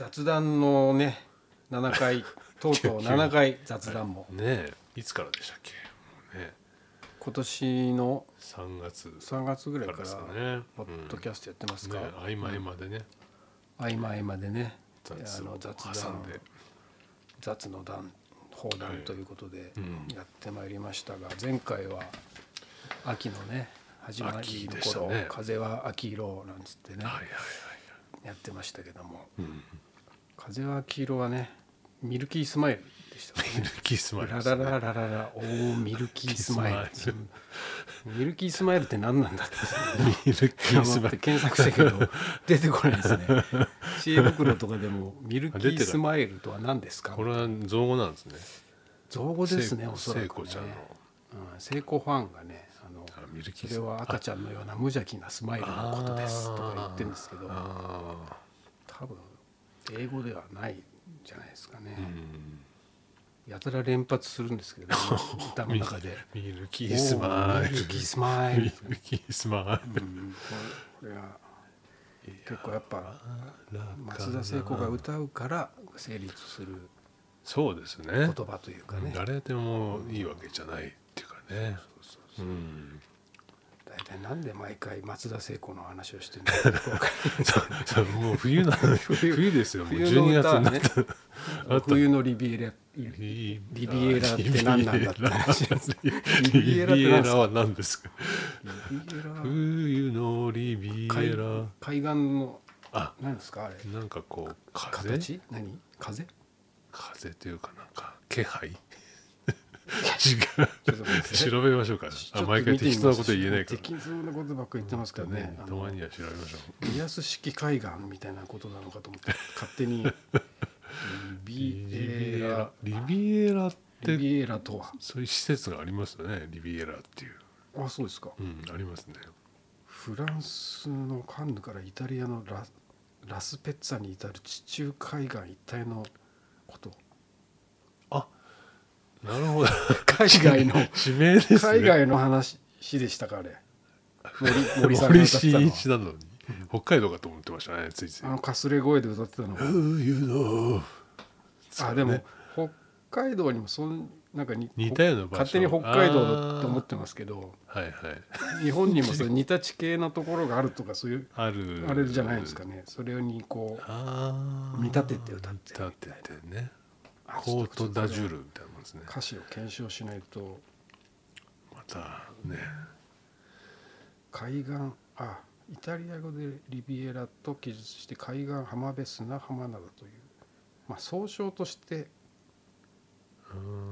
雑談のね7回 とうとう7回雑談も。ねえ。いつからでしたっけ？ね。今年の3月。3月ぐらいからポッドキャストやってますか、ね合間合間でね。合間合間でね。雑の雑挟談んで。雑の談放談ということでうん。やってまいりましたが、前回は秋のね始まり秋の頃、ね。風は秋色なんつってね、やってましたけども。はいうん風は秋色はねミルキースマイルでしたかミルねキースマイルね。ラララララおーミルキースマイル。ミルキースマイうんミルキースマイルって何なんだって。ミルキースマイル。検索したけど出てこないですね。知恵袋とかでもミルキースマイルとは何ですか？これは造語なんですね。造語ですね聖おそらくね。ちゃんの。うん、聖子ファンがねあのそれは赤ちゃんのような無邪気なスマイルのことですとか言ってるんですけどあ多分英語ではないんじゃないですかね。やたら連発するんですけど、歌の中で。ミルキースマイル。ミルキースマイル。ミルキースマイル。うん。これは結構やっぱ松田聖子が歌うから成立するそうですね。言葉というかね。誰でもいいわけじゃないっていうかね。うん大体なんで毎回松田聖子の話をしてるんだかもう冬な冬ですよ。もう冬の12月になった。あった。冬のリビエラリビエラって何なんだって話リリビエラは何ですか？冬のリビ海エラ。海岸のあ何ですかあれ？なんかこう風？形？何？風？風というかなんか気配？違う調べましょうか。あ毎回適当なこと言えないから。適当なことばっかり言ってますからね。たまには調べましょう。リアス式海岸みたいなことなのかと思って勝手に。リビエラ。リビエラ。ってリビエラとは？そういう施設がありますよね。リビエラっていう。あそうですか。うんありますね。フランスのカンヌからイタリアのララスペッツァに至る地中海岸一帯のこと。あなるほど。海外の。地名ですね。海外の話でしたかあれ。森 森さんが森歌ってたの進一なのに。北海道かと思ってましたねついつい。あのかすれ声で歌ってたの冬のあでも北海道にもそんなんかに似たような場所。勝手に北海道だと思ってますけど。はいはい。日本にもそう似た地形のところがあるとかそういうある。あれじゃないですかね。それにこう見立てて歌ってる見立ててね。あコートダジュールみたいなですね。と歌詞を検証しないと。またね。海岸あイタリア語でリビエラと記述して海岸浜辺砂浜などという、まあ、総称として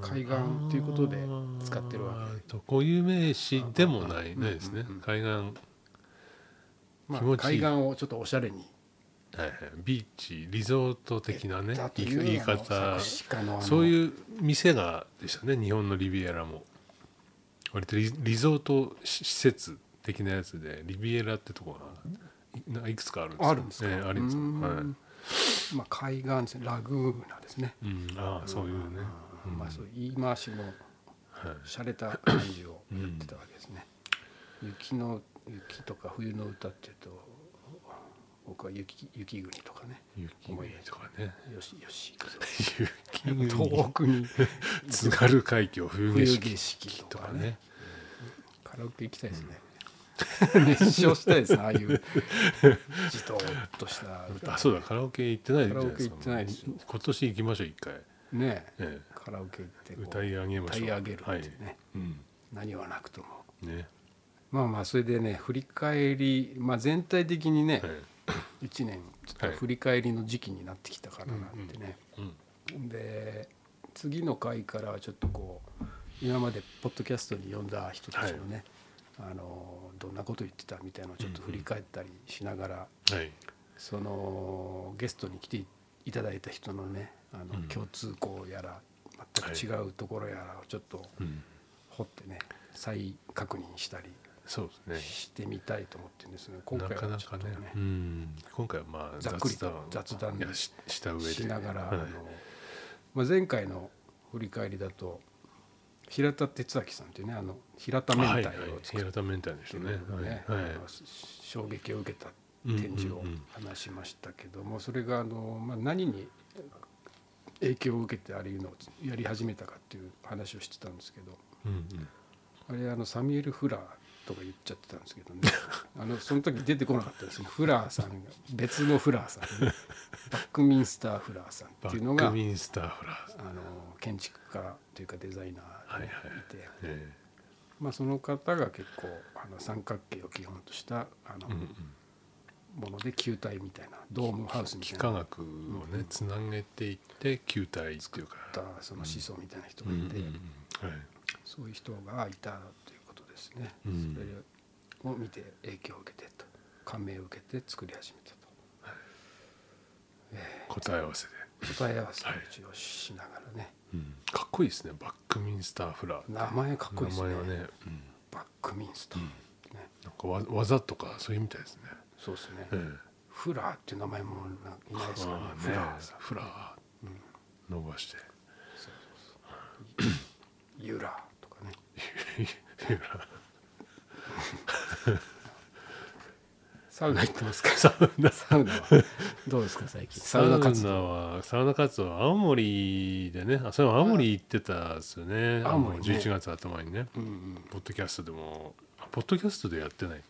海岸ということで使ってるわけ。け固有名詞でもないうんないですね。うんうん海岸。はまあ海岸をちょっとおしゃれにいはい。ビーチリゾート的なね言い方。そういう店がでしたね日本のリビエラも。割とリリゾート施設的なやつでリビエラってとこがいいくつかあるんですよ。あるんですか、ええあります。うーん。はい。まあ、海岸ですねラグーナですね、うん、ああそういうね、まあ、そういう言い回しのはい、洒落た感じをやってたわけですね、雪の雪とか冬の歌っていうと僕は雪雪国とかね雪国とかね。よしよし行くぞ。雪遠国くに。津軽海峡冬景冬色ととかね。かね。カラオケ行きたいですね、熱唱したいですねああいう。じとっとした。歌あそうだカラオケ行ってないカラオケ行ってない今年行きましょう一回、ねえ。カラオケ行って歌い上げましょう。歌い上げるってはい。ね、うん。何はなくとも。ね。まあまあそれでね振り返り、まあ、全体的にね、はい1年ちょっと振り返りの時期になってきたからなんてね、うんで次の回からはちょっとこう今までポッドキャストに呼んだ人たちのね、あのどんなこと言ってたみたいなのをちょっと振り返ったりしながら、はい。そのゲストに来ていただいた人のねあのうん。共通項やら全く違うところやらをちょっとうん。掘ってね再確認したりそうですね。してみたいと思ってるんですね。今な回はちょっとね。ねうん、今回はまあざっくりと雑雑談しした上で。しながら、はい。あのまあ、前回の振り返りだと平田哲明さんっていうねあの平田明太をはいはい。作っ平田明ねはい。はい。衝撃を受けた展示を話しましたけどもそれがあの、まあ、何に影響を受けてあれいうのをやり始めたかっていう話をしてたんですけどうんうん。あれあのサミュエル・フラーとか言っちゃってたんですけどね。あのその時出てこなかったですね。フラーさんが別のフラーさん、ね、バックミンスター・フラーさんバっていうのがックミンスターフラーズあの建築家というかデザイナーにいて、えまあ、その方が結構あの三角形を基本としたあのえうんうん。もので球体みたいなドームハウスみたいな。幾何学をねつなげていって球体っていうか。その思想みたいな人うんうんがいて、うん。はい。そういう人がいたというですね、うん。それを見て影響を受けてと感銘を受けて作り始めたと、え答え合わせで、ー答え合わせを一応しながらね、うん。かっこいいですね。バックミンスターフラー名前かっこいいですね。名前はね、うん。バックミンスター、ねなんかわ技とかそういうみたいですね、そうですね、ええ。フラーっていう名前もないないですからね。フラーフラー伸ばして。ユラーとかね サウナ行ってますか？サウナ。サウナはどうですか最近？サウナ活動。動はサウナ活動は青森でね。あそれも青森行ってたんですよね。青森ね。あの11月頭にね。うんうん。ポッドキャストでも。あポッドキャストでやってない。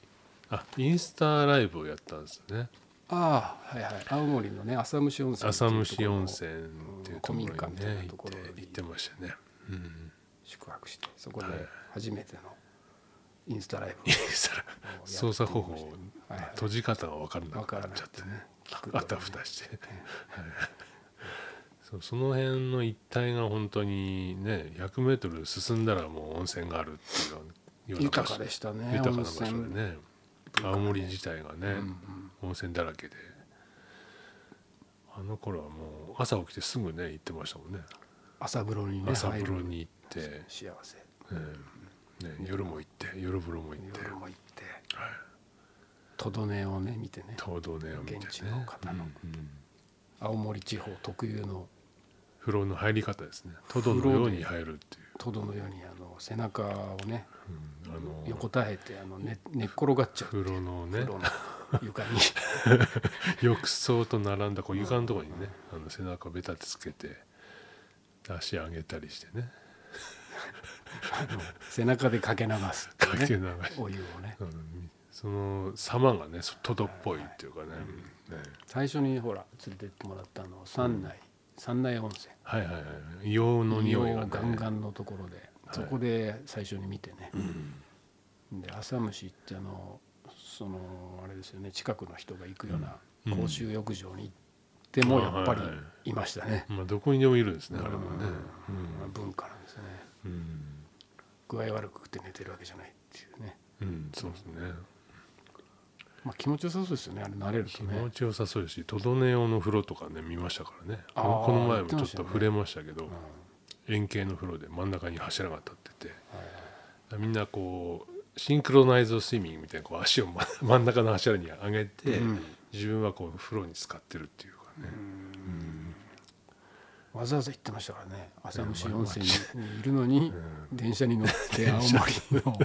あインスタライブをやったんですよね。ああはいはい。青森のね浅虫温泉浅虫温泉っていうところにね行っところに。て行ってましたね。うん。宿泊してそこではい初めてのインスタライインスタ操作方法閉じ方が分からなくなっちゃって。ね。あたふたして、はい。そうその辺の一帯が本当にね 100m 進んだらもう温泉があるっていうような場豊所かでしたね。豊かな場所でね。青森自体がね、うんうん。温泉だらけで。あの頃はもう朝起きてすぐね行ってましたもんね。朝風呂にね朝風呂に行って、幸せ。ええね、夜も行って夜風呂も行って。夜も行って。はい。トドネをね見てね。東道ねを見てね。現地の方の。うんうん。青森地方特有の。風呂の入り方ですね。トドのように入るっていう、トドのようにあの背中をねうんあの横たえてあの寝寝っ転がっちゃう。風呂のね。風呂の床に。浴槽と並んだこう床のところにねあの背中をベタってつけて足上げたりしてね背中でかけ流すかけ流しお湯をね。うん。その様がねトドっぽいっていうかね,、ね。最初にほら連れてってもらったの山内、山内温泉。はいはいはい。硫黄の匂いがね。ガンガンのところで、そこで最初に見てね、で浅虫ってあのそのあれですよね。近くの人が行くようなうん。公衆浴場に行ってもやっぱりはいましたね、まあどこにでもいるんですねあれもね。まあ文化なんですね。うん、具合悪くて寝てるわけじゃないっていうね、うんうん、そうですね。まあ、気持ちよさそうですよねあれ慣れる気とね。持ちよさそうですしトドネオの風呂とかね見ましたからね。この前もちょっと触れましたけどうん円形の風呂で真ん中に柱が立っててはいみんなこうシンクロナイズドスイミングみたいなこう足をま真ん中の柱に上げて、うん。自分はこう風呂に浸かってるっていうかね、わざわざ行ってましたからね。浅虫温泉にいるのにう電車に乗って 青森の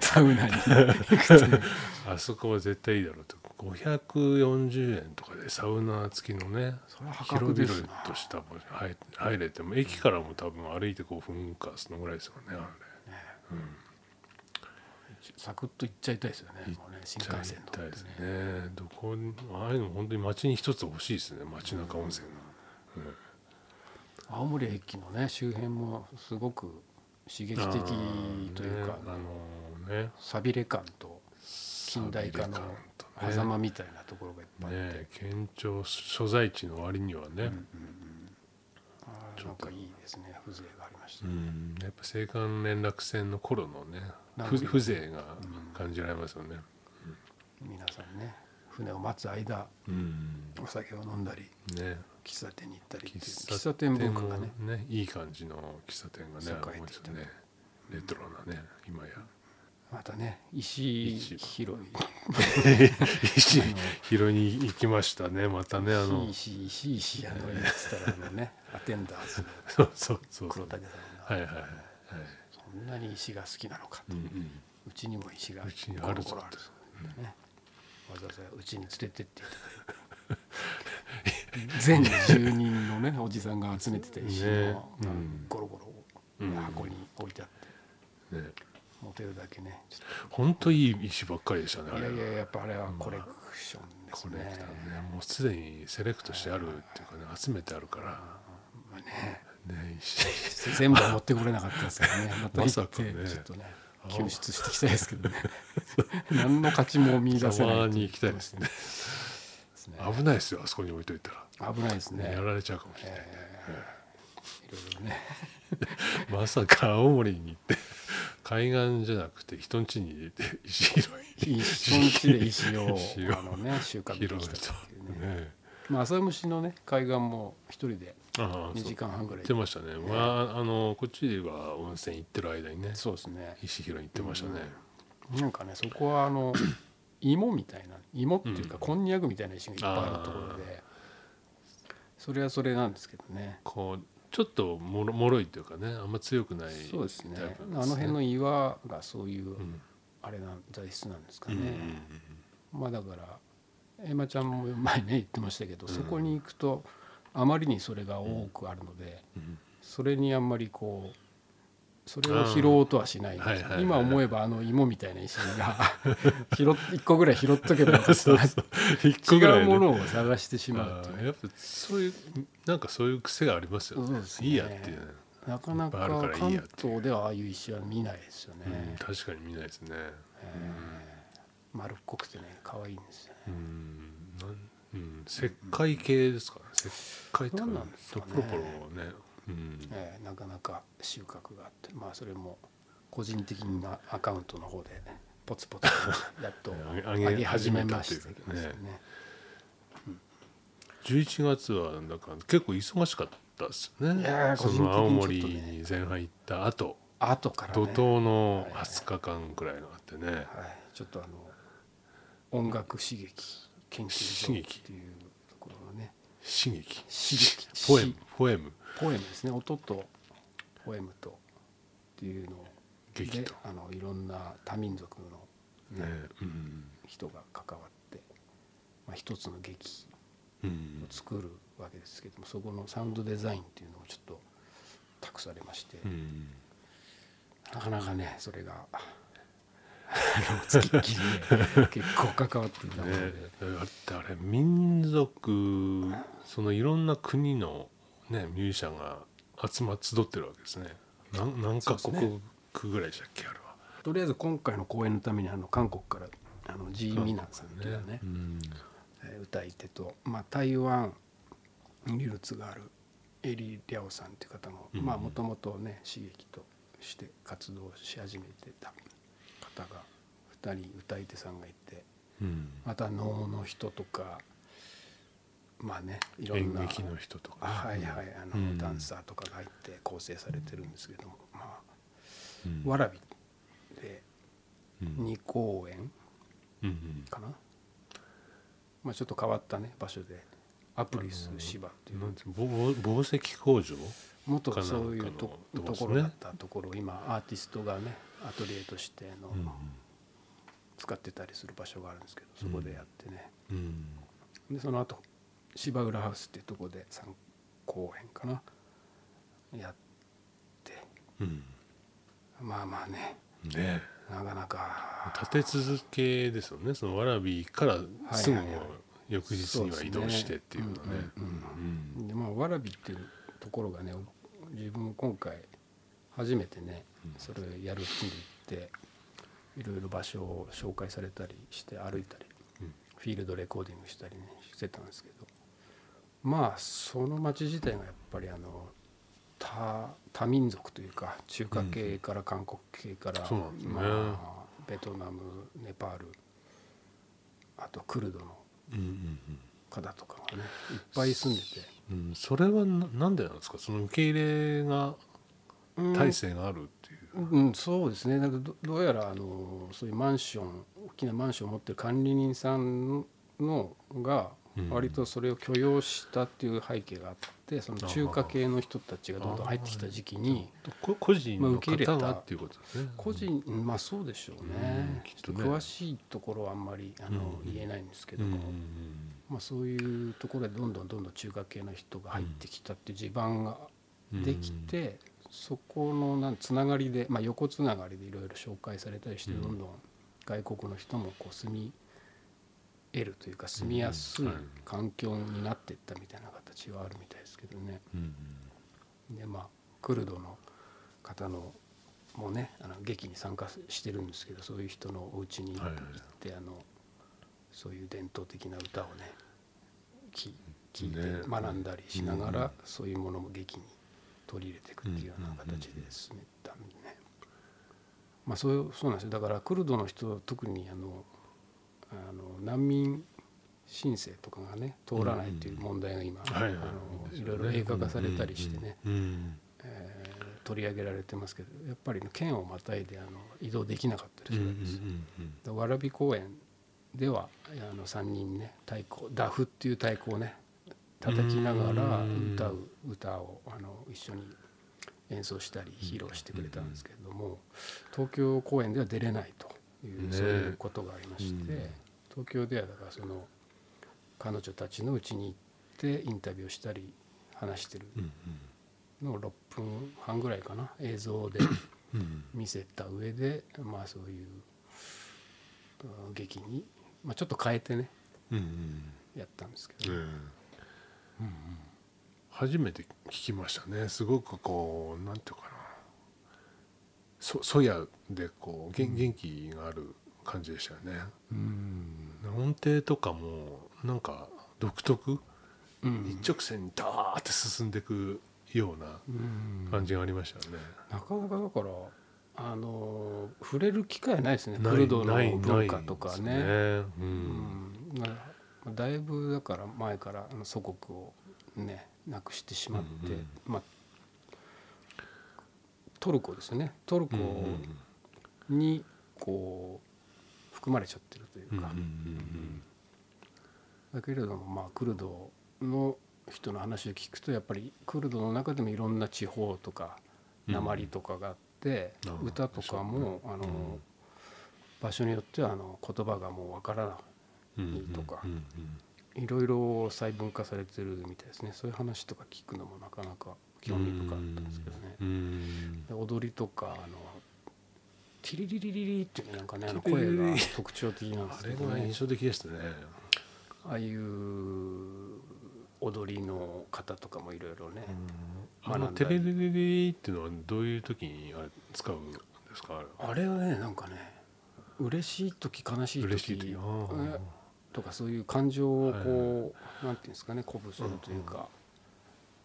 サウナに あそこは絶対いいだろうと。540円とかでサウナ付きのね広々とした場所入入れても駅からも多分歩いて5分かそのぐらいですよねあれ。サクッと行っちゃいたいですよね新幹線行きたい。です乗ってね。ねどこにああいうの本当に街に一つ欲しいですね街中温泉青森駅のね周辺もすごく刺激的というか、あのね。さびれ感と近代化の狭間みたいなところがいっぱいあって、ね県庁所在地の割にはね、あーなんかいいですね風情がありました、うん、やっぱ青函連絡船の頃のね風情が感じられますよね。皆さんね船を待つ間うん、お酒を飲んだり。ね喫茶店に行ったりっていう喫喫茶店文化がね。もねいい感じの喫茶店がね栄えていた多いですよね。レトロなね今や。またね石石。広い。石。拾いに行きましたねまたねあの。石石石やのたらあのね アテンダーズのそうそうそう。黒竹さんが、はいはいはい、はいそんなに石が好きなのかと、う。うんちにも石があるぞゴロゴロあるぞってね。わざわざうちに連れてっていただいて全住人のねおじさんが集めてた石の、ね。うん。うんゴロゴロ、うん。箱に置いてあって。ね。持てるだけね。ちょっ本当いい石ばっかりでしたねあれ。といやいややっぱあれはコレクションですね,、これね。もうすでにセレクトしてあるっていうかね集めてあるから。まあね。全部は持ってこれなかったですけどね。また行ってちょっとね救出していきたいですけどね。何の価値も見出せないに行きたいですねですね。危ないですよあそこに置いといたら、危ないですね。やられちゃうかもしれない、いろいろね。まさか青森に行って海岸じゃなくて人ん家に入れて石拾い一緒地で石をあの、ね、収穫できたとっていうね。ね。まあ、浅虫のね海岸も一人で2ああそう。時間半ぐらい。行ってましたね、まああのこっちは温泉行ってる間にねそうですね。石拾いに行ってましたね、なんかねそこはあの芋みたいな芋っていうか、うん。こんにゃくみたいな石がいっぱいあるところでそれはそれなんですけどね。こうちょっともろもろいというかねあんま強くないそうですね。タイプあの辺の岩がそういう、うん。あれなん材質なんですかうんね、まあだからエマちゃんも前ね言ってましたけど、うん。そこに行くとあまりにそれが多くあるので、うん。それにあんまりこうそれを拾おうとはしない。ん。ですはいはいはい。今思えばあの芋みたいな石が 拾っ一個ぐらい拾っとけばよかったな違うものを探してしまうっていう。やっぱそういうなんかそういう癖がありますよね。ね。いいやっていう。ね、なかなか関東ではああいう石は見ないですよね、うん、確かに見ないですね。えー丸っこくてね可愛いんですよね。うん。なんうん。石灰系ですかね。石灰とか何なんですかね。ポロポロねうん。えーなかなか収穫があってまあそれも個人的なアカウントの方でねポツポツとやっと 上げ始めましたけどね。11月はなんか結構忙しかったですよねその青森に前半行った後。後からね。怒涛のはい。20日間くらいのあってね、はい、ちょっとあの音楽刺激研究所っていうところのね。刺激。刺激。ポエム。ポエムポエムですね。音とポエムとっていうのを劇あのいろんな多民族の、ねねうん人が関わって、まあ、一つの劇うんを作るわけですけどもそこのサウンドデザインっていうのをちょっと託されまして、うんなかなかねそれがあのつきっきりで結構関わっていたので、ね、だってあれ民族そのいろんな国の、ね、ミュージシャンが集ま集ってるわけですね。何何カ国ぐらいでしたっけあれは。とりあえず今回の公演のためにあの韓国からあのジー・ミナさんというねうんえー歌い手と、まあ、台湾にルーツがあるエリ・リャオさんという方もうんもともとね刺激として活動し始めてた方が2人歌い手さんがいてうん。また能の人とかまあねいろんな演劇の人とか。あはいはいあの、うん。ダンサーとかが入って構成されてるんですけども、まあ、うん。わらびでうん。2公演うんかな、まあ、ちょっと変わったね場所で。アプリス芝っていう。紡績工場元そういうとところだったところ今アーティストがねアトリエとしての、うん。使ってたりする場所があるんですけどそこでやってね、うん。でその後芝浦ハウスっていうところで3公演かな。やって。うん。まあまあね。ね。なかなか。立て続けですよね。そのわらびからすぐ翌日には移動してっていうのね。でまあわらびっていうところがね自分今回初めてねうん。それをやるって言っていろいろ場所を紹介されたりして歩いたりうん。フィールドレコーディングしたりねしてたんですけどまあその町自体がやっぱりあの多多民族というか中華系から韓国系から、そうなんね。まあ、ベトナムネパールあとクルドのうんうん方とかがねいっぱい住んでて。うんうんそれはななんでなんですか？その受け入れがうん。体制があるっていう、うん、そうですね。なんかどどうやらあのそういうマンション大きなマンションを持ってる管理人さんのがうん割とそれを許容したっていう背景があってその中華系の人たちがどんどん入ってきた時期にこ個人のまあ受け入れた。方がっていうことですね。個人まあそうでしょううんねきっとね。詳しいところはあんまりあのうん。言えないんですけどうんも、まあ、そういうところでどんどんどんどん中華系の人が入ってきたっていう地盤ができて、そこのなんつながりで、まあ、横つながりでいろいろ紹介されたりして、うん。どんどん外国の人もこう住み得るというか住みやすい環境になっていったみたいな形はあるみたいですけどね。うんでまあクルドの方のもねあの劇に参加してるんですけどそういう人のお家に行って、あのそういう伝統的な歌をねき聞いね。て学んだりしながら、うんそういうものも劇に取り入れていくっていうような形で進めたんでね、まあそういうそうなんですよ。だからクルドの人特にあのあの難民申請とかがね通らないっていう問題が今、あのいろいろ映画化されたりしてね、えー取り上げられてますけどやっぱりね県をまたいであの移動できなかったりするんです。よ。で蕨公園ではあの3人ね太鼓ダフっていう太鼓をね叩きながらうん歌う歌をあの一緒に演奏したり披露してくれたんですけれども東京公演では出れないという、ねそういうことがありまして、うん東京ではだからその彼女たちのうちに行ってインタビューをしたり話してる。うんのを6分半ぐらいかな。映像でうん。うん見せた上でまあそういううん劇に、まあ、ちょっと変えてねうんうん。やったんですけど、ね初めて聞きましたね。すごくこうなんていうかな。そそやでこう元元気がある感じでしたよね、うん。音程とかもなんか独特、うん。一直線にダーって進んでいくようなうん。感じがありましたよね、なかなかだからあの触れる機会ないですね。クルドの文化とかね。ううん。ん。まあだいぶだから前から祖国をねなくしてしまって、うんうん。まあトルコですよね。トルコうん。にこう含まれちゃってるというか、だけれどもまあクルドの人の話を聞くとやっぱりクルドの中でもいろんな地方とかうん。鉛とかがあって、歌とかも、あの、うん。場所によってはあの言葉がもうわからないとかいろいろ細分化されてるみたいですね。そういう話とか聞くのもなかなか興味深かったんですけどね。踊りとかあのティリリリリリっていうねなんかねあのティリリリリ声が特徴的なんであすけど。ねれが印象的でしたね。ああいう踊りの方とかもいろいろね、あのテレレレレっていうのはどういう時にあれ使うんですか？あれあれはねなんかね嬉しい時悲しい嬉しい時。とかそういう感情をこう、なんていうんですかね鼓舞するというか、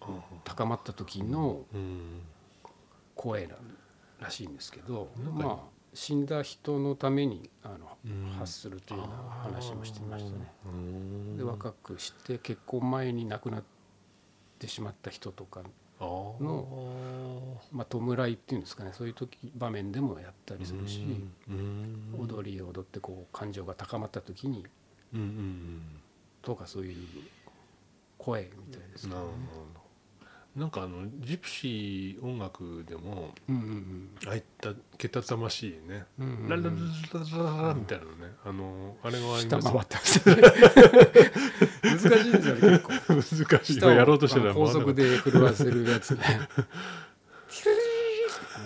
あ高まった時のうん。声なんらしいんですけどまあ死んだ人のためにあの、うん。発するというような話もしてましたね。うんで若くして結婚前に亡くなってしまった人とか、のまあ、弔いっていうんですかね。そういう時場面でもやったりするし、うん。踊りを踊ってこう感情が高まった時にうんうんとかそういう声みたいですうんなるけど。ね。なんかあのジプシー音楽でもああいったけたたましいね。ラララララララみたいなのねあのあれがあり下ます回ってますね難しいんですよね結構難しいやろうとしてたら高速で震わせるやつね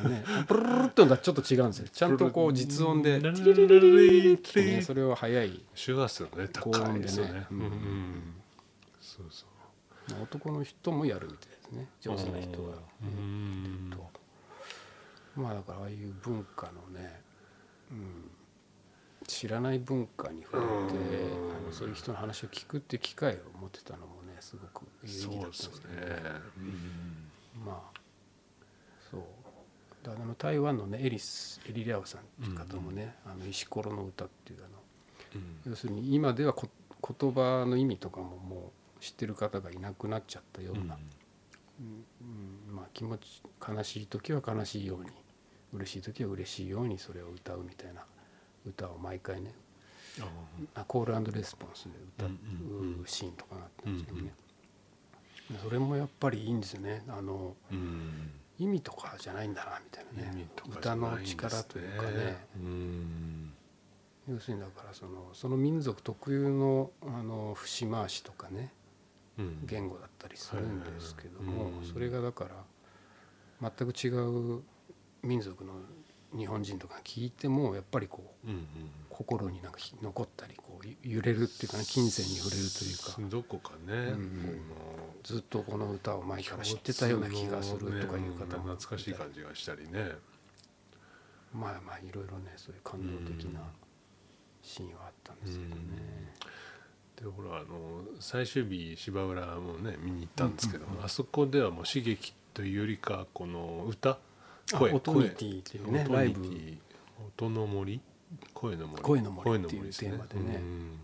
ねブルルルのとはちょっと違うんですよちゃんとこう実音でそれを速い周波数がね高いですよね高音でねそうそう男の人もやるみたいね上手な人は。うん。とまあだからああいう文化のね、うん、知らない文化に触れてうん。あのそういう人の話を聞くっていう機会を持ってたのもねすごく有意義だったんですけどそうですね。まあそう。だからあの台湾のねエリスエリリャオさんっていう方もね「あの石ころの歌」っていうあのうん。要するに今ではこ言葉の意味とかももう知ってる方がいなくなっちゃったような、うんうんまあ、気持ち悲しい時は悲しいように嬉しい時は嬉しいようにそれを歌うみたいな歌を毎回ねあコールレスポンスで歌うんうんうんうシーンとかがあったんですけどね、それもやっぱりいいんですよね。あのうん意味とかじゃないんだなみたいなね。意味とかじ歌の力というかね。うん。要するにだからそのその民族特有のあの節回しとかね。うん言語だったりするんですけども、うん。それがだから全く違う民族の日本人とか聞いてもやっぱりこううんうん心になんかひ残ったりこうゆ揺れるっていうかね金銭に触れるというか。どこかね、うんずっとこの歌を前から知ってたような気がするとかいう方もうん懐かしい感じがしたりね。まあまあいろいろねそういう感動的なシーンはあったんですけどね。でほらあの最終日芝浦もね見に行ったんですけど、あそこではもう刺激というよりかこの歌あ声オトニティっていうねライブ。音の森声の森。声の森っていうテーマでね。うん。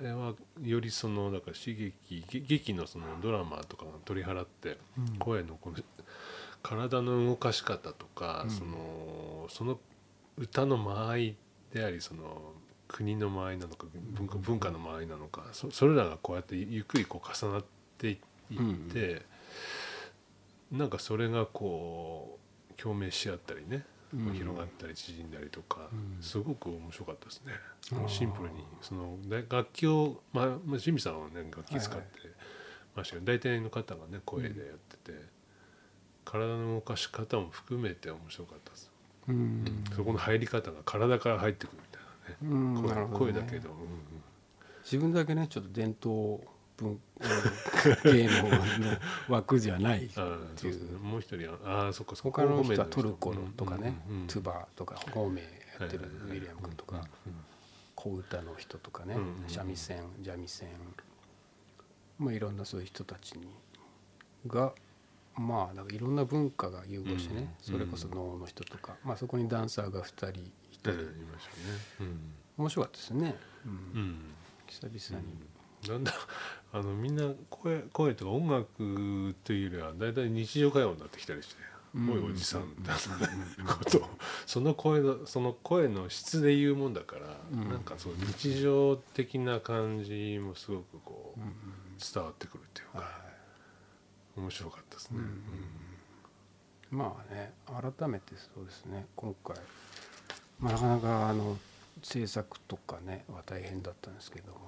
あれはよりそのだから刺激げ劇のそのドラマとかが取り払って、うん。声のこの体の動かし方とか、うん。そのその歌の間合いでありその国の間合いなのか文化文化の間合いなのかそそれらがこうやってゆっくりこう重なっていって、なんかそれがこう共鳴し合ったりね、うん。広がったり縮んだりとか、うん。すごく面白かったですね。あー。シンプルに。そので楽器をまあまあジミーさんはね楽器使ってましたけど、大体の方がね声でやってて、体の動かし方も含めて面白かったです、うん。そこの入り方が体から入ってくるみたいな。ね、うん声声だけど、うん自分だけねちょっと伝統文芸能の枠じゃない。うん、あーそうね。もう一人はああそっか他の人はトルコのとかねうんうんうんトゥバとか方面やってるウィリアム君とかうん小唄の人とかね三味線三味線。まあいろんなそういう人たちにがまあなんかいろんな文化が融合してねうんそれこそ能の人とかまあそこにダンサーが2人いうんてうんいましたね。面白かったですね。うん。うん、うん久々に。なんだあのみんな声声とか音楽というよりは大体日常会話になってきたりして「うん。おいおじさん」みたいなこと。をその声のその声の質で言うもんだから、うん。なんかそう日常的な感じもすごくこううん。うん伝わってくるっていうか、は面白かったですね。うん。いまあね改めてそうですね今回まあなかなかあの制作とかねは大変だったんですけども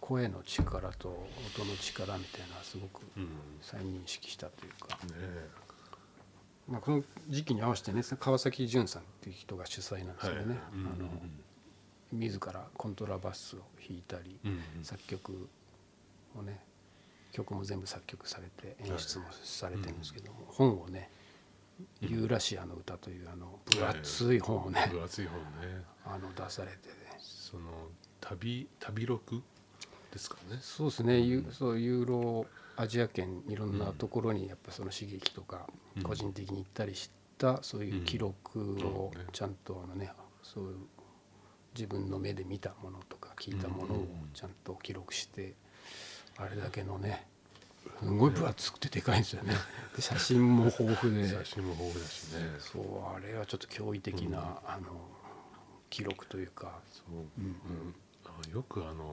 声の力と音の力みたいなのはすごくうん。うん再認識したというか、ねえ。まあ、この時期に合わせてね川崎潤さんっていう人が主催なんですけどね、うんうんあの自らコントラバスを弾いたり、うんうん。作曲をね曲も全部作曲されて演出もされてるんですけども、本をね「ユーラシアの歌」というあの分厚い本をね、分厚い本ね。あの出されてね。その旅旅録ですかね。そうですね、ユそうユーロアジア圏いろんなところにやっぱその刺激とかうん。個人的に行ったりしたそういう記録をうんちゃんとあのねそういう自分の目で見たものとか聞いたものをちゃんと記録してあれだけのねすごい分厚くてでかいんですよね。で写真も豊富で。写真も豊富だしね。そうあれはちょっと驚異的なあの記録というか。そう、うん。うん。あよくあの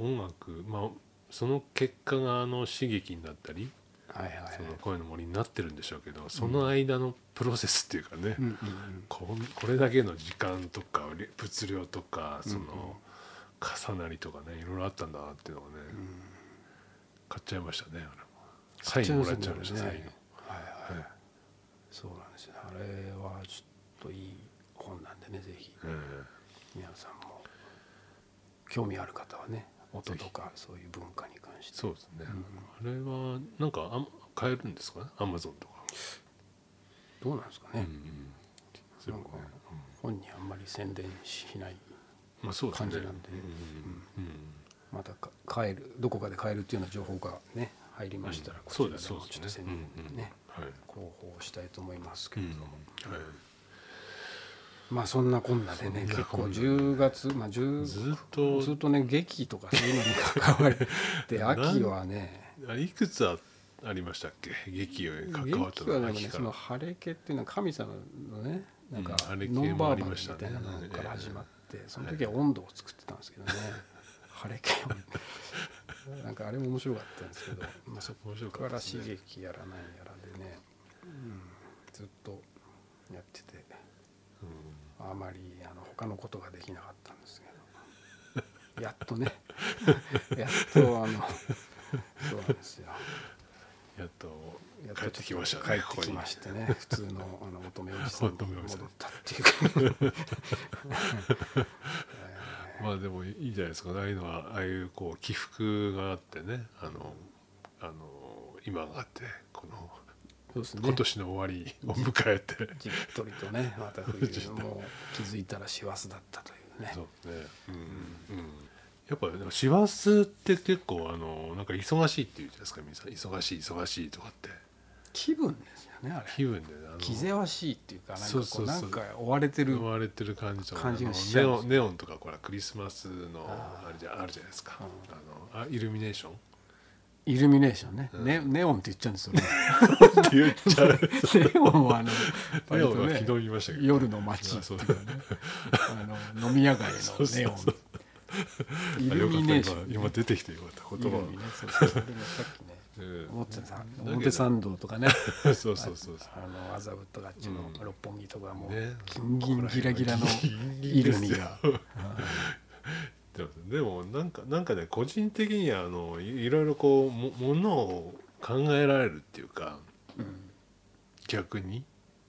音楽まあその結果があの刺激になったりはいはいはい。その声の森になってるんでしょうけどその間のプロセスっていうかね、うん。うんうんこんこれだけの時間とかり物量とかそうんうん。の重なりとかねいろいろあったんだなっていうのがね、買っちゃいましたねあれ。もサインもらっちゃいました、サインを、はいはいはい。そうなんですよ。ねあれはちょっといい本なんでねぜひ。え皆さんも興味ある方はね音とかそういう文化に関して。えそうですね、あれはなんかあん買えるんですか？ねアマゾンとか、どうなんですかね。なんか本にあんまり宣伝しないまあそうですね。感じなんで。うん。うん。またか買えるどこかで買えるっていうような情報がね入りましたらこちらでもちょっと宣ね。伝ねはい。広報したいと思いますけうん。れどもはいまあそんなこんなでね結構こんな。10月まあ10ずっと。ずっとね劇とかそういうのに関われて 秋はね。あいくつあありましたっけ？劇に関わった劇はねその晴れ家っていうのは神様のねなんかノンバーバルみたいなのから始まっててその時は温度を作ってたんですけどね。晴れ気温なんかあれも面白かったんですけど、まあ、そこ面白かから刺激やらないやらでね、うん、ずっとやってて。あまりあの他のことができなかったんですけど。やっとね。やっとあのそうなんですよ。やっと帰ってきましたね。帰ってきましてね。普通のあの乙女おじさんに戻ったっていう まあでもいいじゃないですか。ああいうのはああいうこう起伏があってね。あのあの今があってこのそうですね。今年の終わりを迎えて。じっとりとねまた冬もう気づいたら師走だったというね。そうね。うんうんやっぱ師走って結構あのなんか忙しいって言うじゃないですか皆さん。忙しい忙しいとかって気分ですよねあれ。気分で気ぜわしいっていうかなんかこそうそうそう。なんか追われてる追われてる感じ感じがしちゃネオンとかこれクリスマスのあれじゃあるじゃないですか、うん。あのあイルミネーション？イルミネーションね、うん。ねネオンって言っちゃうんですよ。ね ネオンはあのネオンは昨日言いましたけど夜の街っていうかね。あの飲み屋街そうそうのネオン。そうイルミネーション。今今出てきてよかったイ言葉ねそうそう。それもさっきねうん思ってた。さ表参道とかね。そうそうそうそう。あの麻布とかあっちのうん六本木とかもギンギンギラギラのイルミが。でもなんかなんかね個人的にはあのいいろいろこうもものを考えられるっていうかうん。逆に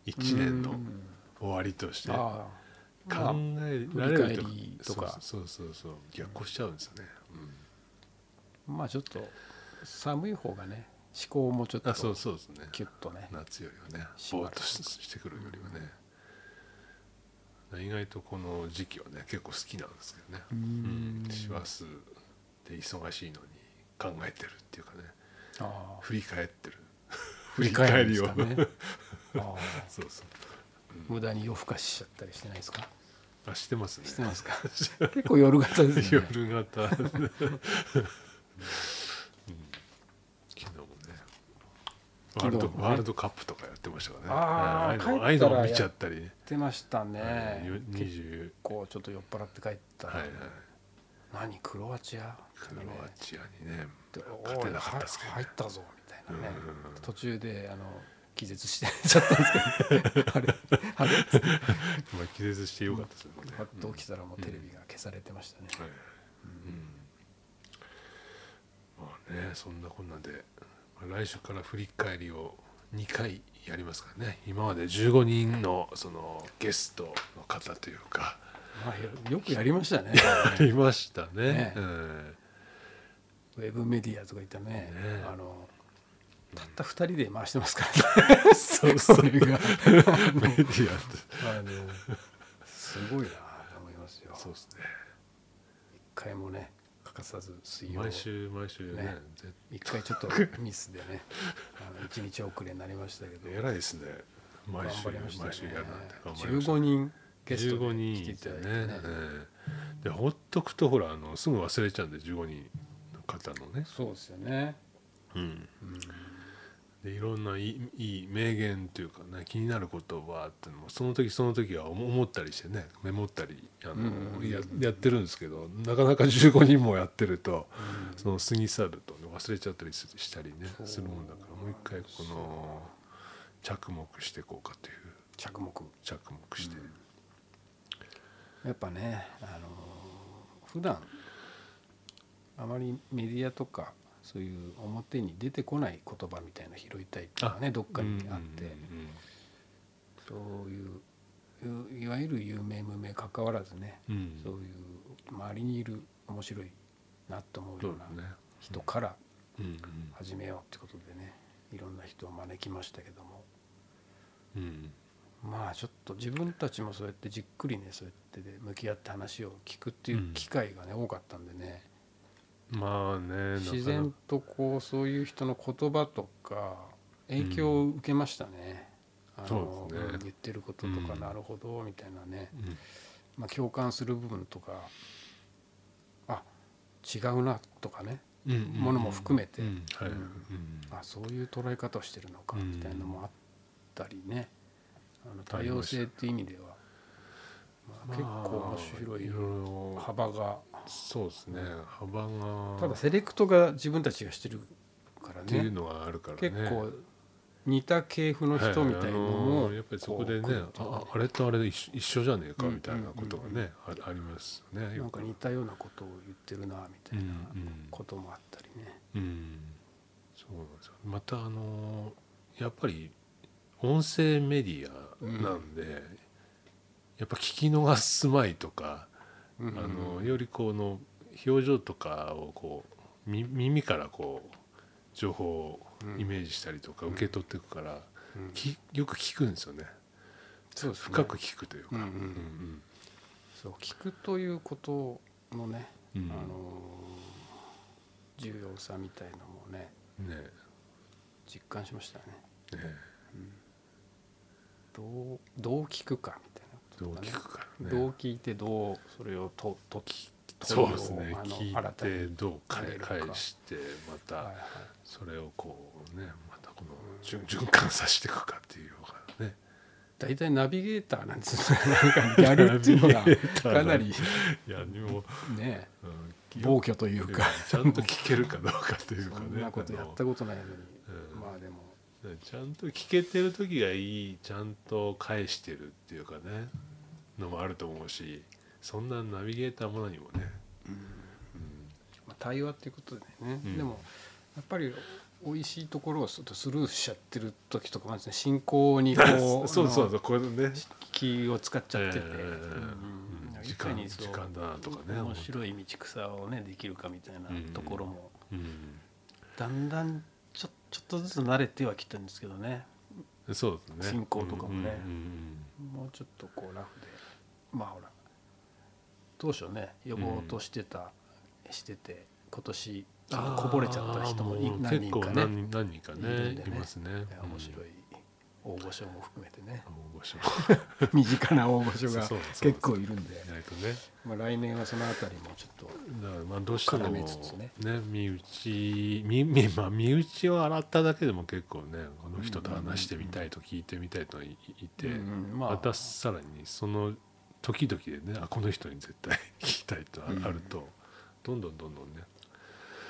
一年のうん。終わりとして考えまあられるとか。そうそうそうそう。逆行しちゃうんですよね、まあちょっと寒い方がね思考もちょっうん、あそうとそうですね。キュッとね夏よりはねぼーっとししてくるよりはね。意外とこの時期はね結構好きなんですけどね。ううん。ん師走で忙しいのに考えてるっていうかね。振り返ってる。振り返りを。をね そうそう。無駄に夜更かししちゃったりしてないですか？あしてますね。してますか？結構夜型ですよね。夜型、うん、昨日もねワールドねワールドカップとかやってましたからね。あーあいうの帰ったらああいうのも見ちゃったり。ねやってましたねうん結20構ちょっと酔っ払って帰った。らはいはい。何クロアチア？クロアチアにねで勝てなかったですけどね。入ったぞみたいなね。うん。途中であの気絶してちゃったんですけどあれ あれ？まあ気絶してよかったですよね。パッと起きたらもうテレビが消されてましたね。はい。うん。まあねそんなこんなで。まあ来週から振り返りを2回やりますからね。今まで15人のそのゲストの方というか。まあよよくやりましたね。いましたね。ね。うん。ウェブメディアとか言ったらねね。あのたった2人で回してますからね。そうそれが。メディアって。あのすごいなと思いますよ。そうですね。一回もね欠かさず水曜。毎週毎週ね。ね。絶一回ちょっとミスでねあの一日遅れになりましたけど。偉いですね。毎頑週ね。毎週やるなんて。頑張りました。15人ゲスト15で人来ていただいてね。ええ。でほっとくとほらあのすぐ忘れちゃうんで15人の方のね、そうですよね、うん、うんでいろんないいいい名言というかね気になる言葉っていうのもその時その時は思思ったりしてねメモったりあの、うんうんうんややってるんですけどなかなか15人もやってるとその過ぎ去ると、ね、忘れちゃったりすしたりねするもんだからもう一回この着目していこうかという。着目。着目して、やっぱねあの普段あまりメディアとかそういう表に出てこない言葉みたいなの拾いたいっていうのがねどっかにあって、そういういいわゆる有名無名関わらずね、そういう周りにいる面白いなと思うような人から始めようってことでねいろんな人を招きましたけども。うん。まあちょっと自分たちもそうやってじっくりねそうやってね向き合って話を聞くっていう機会がね、多かったんでねまあね自然とこうそういう人の言葉とか影響を受けましたね。あの言ってることとかうん。なるほどみたいなね、うん。まあ、共感する部分とかあ違うなとかね。うんものも含めて。うん。はい。うん。うん。あそういう捉え方をしてるのかうんみたいなのもあったりね。あの多様性っていう意味ではまあ、結構面白い幅が。そうですね。幅が。ただセレクトが自分たちがしてるからね。っていうのがあるからね。結構似た系譜の人みたいのも、はあやっぱりそこでねああれとあれで一緒じゃねえかうんみたいなことがね、あありますよね。なんか似たようなことを言ってるなみたいなこともあったりね、うん。そうなんですよ。またあのやっぱり音声メディアなんで、やっぱ聞き逃すまいとか、うんうんあのよりこの表情とかをこうみ耳からこう情報をイメージしたりとか受け取っていくから、よく聞くんですよね。そうですね。深く聞くというか、うんうんうん。そう聞くということのね、うん。あの重要さみたいのもねうんね。実感しましたね。ね。どうどう聞くかみたいどう聞くからね。どう聞いてどうそれをとときそうですね。聞いてどう返返してまた、それをこうねまたこの循循環させていくかっていうのがね。大体ナビゲーターなんですよ。なんかやるっていうのがかなりいやでも、ねうん暴挙というか。ちゃんと聞けるかどうかというかね。そんなことやったことないのに。うん。まあでも。ちゃんと聞けてる時がいいちゃんと返してるっていうかねのもあると思うしそんなナビゲーターも何もね、まあ対話っていうことでね。うん。でもやっぱり美味しいところをスルーしちゃってる時とかもですね。進行にこう そうそうそうこれね。気を使っちゃってて、ええうん。時間に時間だなとかね。面白い道草をねできるかみたいなところも、うん。だんだんちょちょっとずつ慣れてはきたんですけどね。そうですね。進行とかもね。うんうん。もうちょっとこうラフでまあほら当初ね呼ぼうとしてた、してて今年こぼれちゃった人も何人か結構ね何何人かねいますね。面白い大御所も含めてね。大御所。身近な大御所が結構いるんで。ね。まあ、来年はそのあたりもちょっとだからまあどうしてもね。ね身内身身まあ身内を洗っただけでも結構ねこの人と話してみたいと聞いてみたいといいて、またさらにその時々でねあこの人に絶対 聞きたいとあうん。あると、どんどんどんどんね。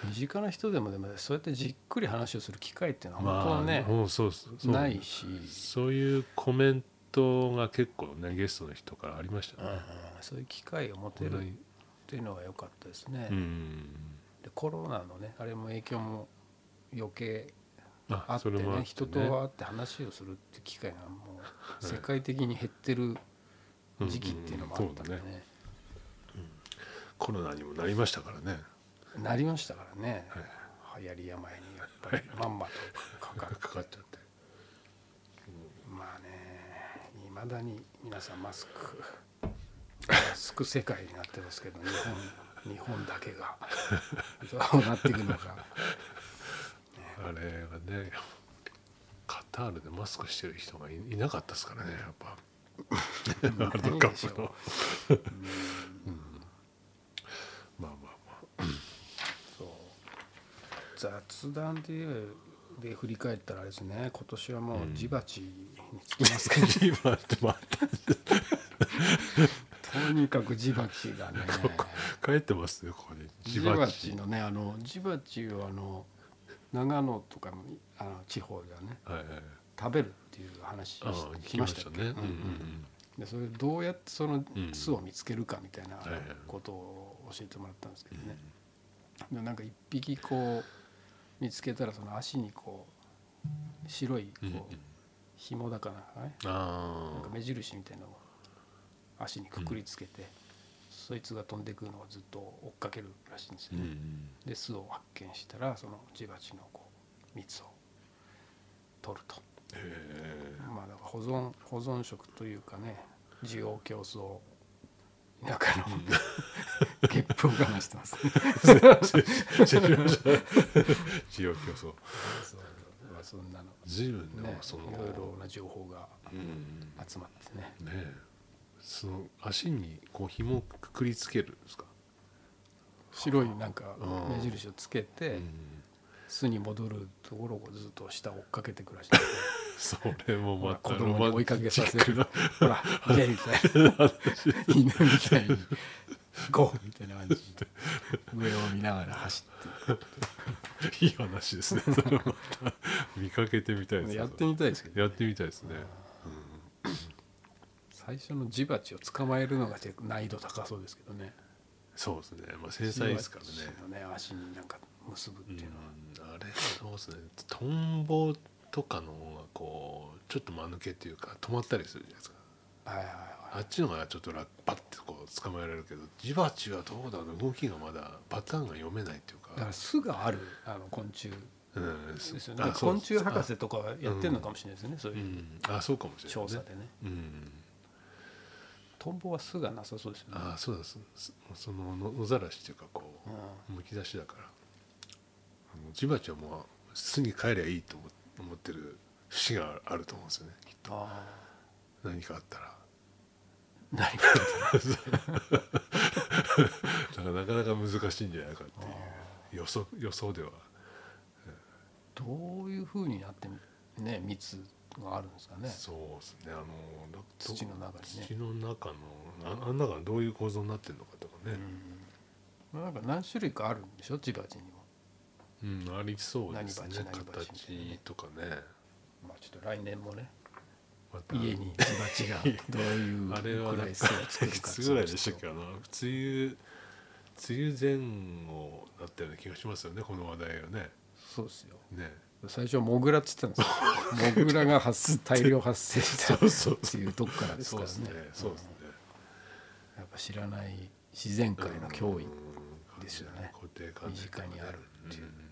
身近な人でもでもそうやってじっくり話をする機会っていうのは本当はね、もうそうそうそう。ないし、そういうコメントが結構ねゲストの人からありましたね。うんそういう機会を持てるっていうのが良かったですね、うん。でコロナのねあれも影響も余計ああってねそれもあって人と会って話をするって機会がもう世界的に減ってる時期っていうのもあったんでうんうん。ねコロナにもなりましたからね。なりましたからね、はい。流行り病にやっぱりまんまとかか かかっちゃって。まあねいまだに皆さんマスクマスク世界になってますけど日本日本だけが。どうなっていくのか。あれがねカタールでマスクしてる人がいいなかったですからねやっぱ ワールドカップの。まあまあまあ。そう。雑談でで振り返ったらあれですね。今年はもうジバチにつきますけど、今ってまた とにかくジバチがね。帰ってますよここに。ジバチのねあのジバチをあの長野とかのあの地方ではね。はいはい食べるっていう話聞きましたでそれどうやってそのうん。巣を見つけるかみたいなことを教えてもらったんですけどね、でなんか一匹こう見つけたらその足にこう白いこう、紐だかなんかなんか目印みたいなのを足にくくりつけて、そいつが飛んでくるのをずっと追っかけるらしいんですよね。んで巣を発見したらそのジバチのこう蜜を取ると。まあだから保存保存食というかね需要競争。田舎の ゲップを我慢してます、需要競争。まあそんなの。随分でねもそのいろいろな情報がうん。集まってね。ねえ。その足にこう紐をくくりつけるんですか？白いなんかうん目印をつけて、うん巣に戻るところをずっと下追っかけて暮らしてて。それもまた子供に追いかけさせる。ほら見てみたい。な 犬みたいにゴーみたいな感じで上を見ながら走って。いい話ですね。それまた。見かけてみたいですね。やってみたいですけどやってみたいですね。最初のジバチを捕まえるのが難易度高そうですけどね。そうですね。まあ繊細ですからね。ジバチのね足になんか結ぶっていうのは、うんあれそうですねトンボとかの方がこうちょっと間抜けっていうか止まったりするじゃないですか。はいはいはい。あっちの方がちょっと楽パッてこう捕まえられるけどジバチはどうだろう？動きがまだパターンが読めないっていうか。だから巣があるあの昆虫うん。ですよね。あそう。昆虫博士とかはやってるのかもしれないですよね、そうう。いうん。あそうかもしれない調査でね。うん。トンボは巣がなさそうですよね。あそうだそそのの野ざらしっていうかこうん。うむき出しだから。あのジバチはもう巣に帰りゃいいと思思ってる節があると思うんですよねきっと。あ何かあったら。あ何か だからなかなか難しいんじゃないかっていう。予想予想では。どういうふうになってね蜜があるんですかね。そうですね。あのだ土の中にね。土の中のああん中がどういう構造になってるのかとかね、うん。なんか何種類かあるんでしょジバチに。もうんありそうですね何形とかね。まあちょっと来年もねまた。家にがどういう あれはくらい巣を作るかいつぐらいでしたっけ？あの梅雨梅雨前後だったような気がしますよねこの話題はね。そうですよ。ね。最初はモグラって言ってたんですよ。モグラが発大量発生したそうそうっていうとこからですからね。そうですね。やっぱ知らない自然界の脅威うんですよね。身近にあるっていう。あ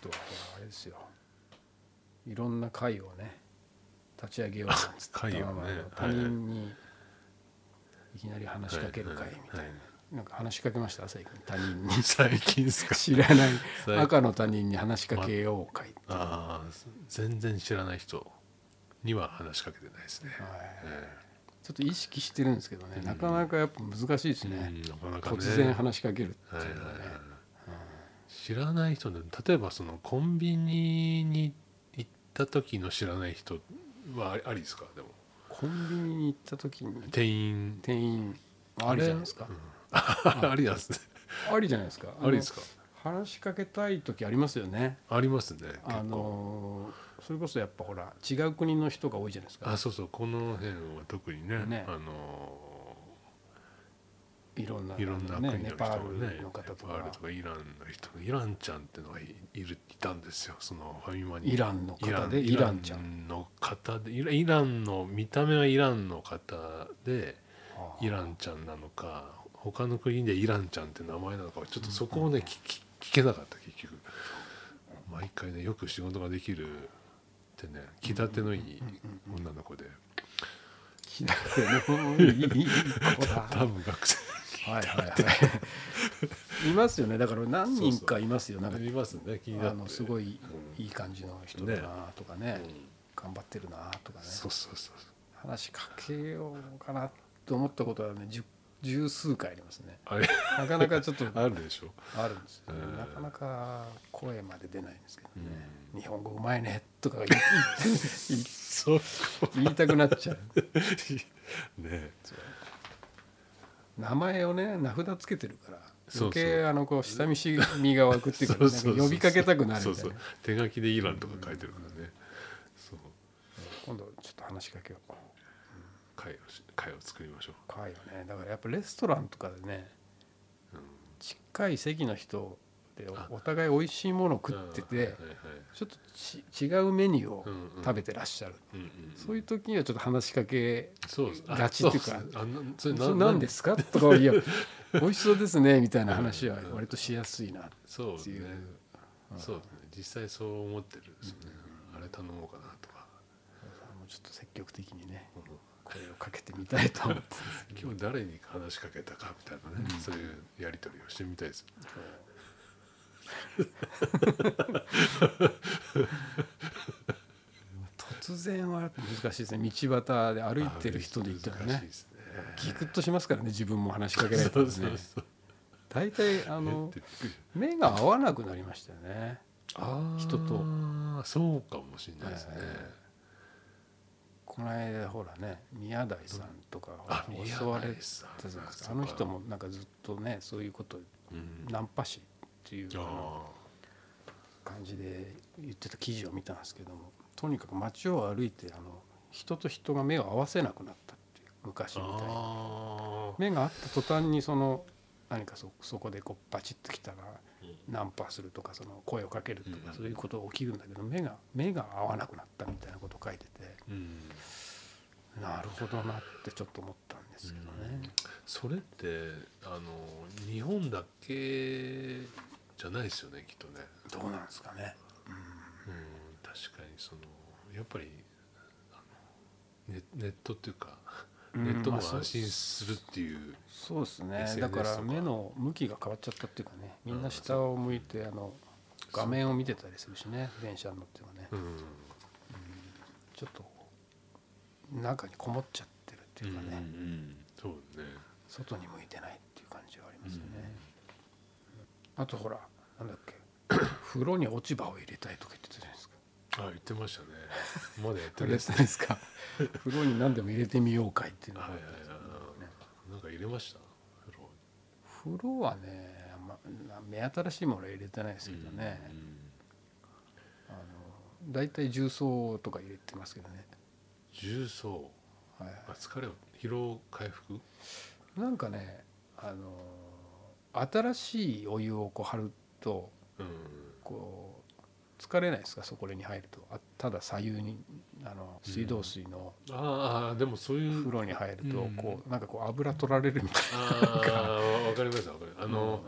とはあれですよ。いろんな会をね立ち上げようなんつってね他人にいきなり話しかける会みたいはいはいはい。ななんか話しかけました？最近。他人に。最近ですか？知らない。赤の他人に話しかけよう会、ああ全然知らない人には話しかけてないですね、はい。えちょっと意識してるんですけどね、なかなかやっぱ難しいですえね、うんなかなかね。突然話しかけるってはいいうのはね、はいはい知らない人で例えばそのコンビニに行った時の知らない人はありですか？でも。コンビニに行った時に？店員。店員。ありじゃないですか？あ りなんですね。ありじゃないですか？ありですか？話しかけたい時ありますよね。ありますねあのそれこそやっぱほら違う国の人が多いじゃないですか。あそうそう。この辺は特にね。ね。あのいろんないろんな国の人ねネパがねールの方とネパールかとかイランの人イランちゃんっていうのがいいるいたんですよそのファミマに。イランの方でイランちゃんの方でイランの見た目はイランの方ではあ。イランちゃんなのか他の国でイランちゃんって名前なのかちょっとそこをね、聞き聞けなかった結局。毎回ねよく仕事ができるってね気立てのいい女の子で。気立てのいい子だ。多分学生はいはいはい。いますよね。だから何人かいますよ。なんかいますね。気になすごいうんいい感じの人だなとかね。うん頑張ってるなとかね。そうそうそう話しかけようかなと思ったことはね十十数回ありますね。なかなかちょっと あるでしょ？あるんですよね。うん。なかなか声まで出ないんですけどね。う日本語うまいねとか言 いたくなっちゃう。ね名前をね名札つけてるから余計あのこう下見しみが湧くっていうか呼びかけたくなるそうそう。みたいな手書きでイランとか書いてるからね、そう。今度ちょっと話しかけよう。会をし会を作りましょかいよね。だからやっぱレストランとかでね近い席の人であおお互い美味しいものを食っててちょっとち違うメニューを食べてらっしゃる、そういう時にはちょっと話しかけそうですガチっていうかあそれ何ですか？とかいや 美味しそうですねみたいな話は割としやすいなっそう。ですね。ていう、そうですね。実際そう思ってるんですよね、あれ頼もうかなとか、もうちょっと積極的にねうん。声をかけてみたいと思って。今日誰に話しかけたかみたいなね、そういうやり取りをしてみたいです突然は難しいですね。道端で歩いてる人で言ったらね。ギクッとしますからね自分も話しかけられたらね。大体あえの目が合わなくなりましたよね。人と。そうかもしれないですね、えこの間ほらね宮台さんとかあ襲われたじゃないですか。あの人もなんかずっとねそういうことうん。ナンパ師っていう感じで言ってた記事を見たんですけどもとにかく街を歩いてあの人と人が目を合わせなくなったっていう昔ーみたいに目が合った途端にその何かそそこでこうバチッときたらナンパするとかその声をかけるとうん。かそういうことが起きるんだけど目が目が合わなくなったみたいなことを書いててうんなるほどなってちょっと思ったんですけどね。それってあの日本だけじゃないですよねきっとね、どうなんですかね。うん、確かにそのやっぱりあのネネットっていうか、うんネットのまあそう安心するっていう、そうですね。SNS だからとか目の向きが変わっちゃったっていうかね。みんな下を向いてあの画面を見てたりするしね電車に乗ってもね。うん。ちょっと中にこもっちゃってるっていうかね、うんうんそうね。外に向いてないっていう感じはありますよね、あとほらなんだっけ 風呂に落ち葉を入れたいとか言ってたじゃないですか。あ言ってましたね。まだやってないですね。すか？風呂に何でも入れてみようかいっていうのがはいはいはい。なんか入れました？風呂風呂はね、まあ、目新しいものは入れてないですけどね、あの大体重曹とか入れてますけどね、重曹？はい。あ疲れを疲労回復？なんかねあの新しいお湯をこう張るとうん。こう疲れないですか？そこに入ると。あただ左右にあの水道水のああでもそういう風呂に入るとうん。こうなんかこう油取られるみたいああわかりますわかります。あなの、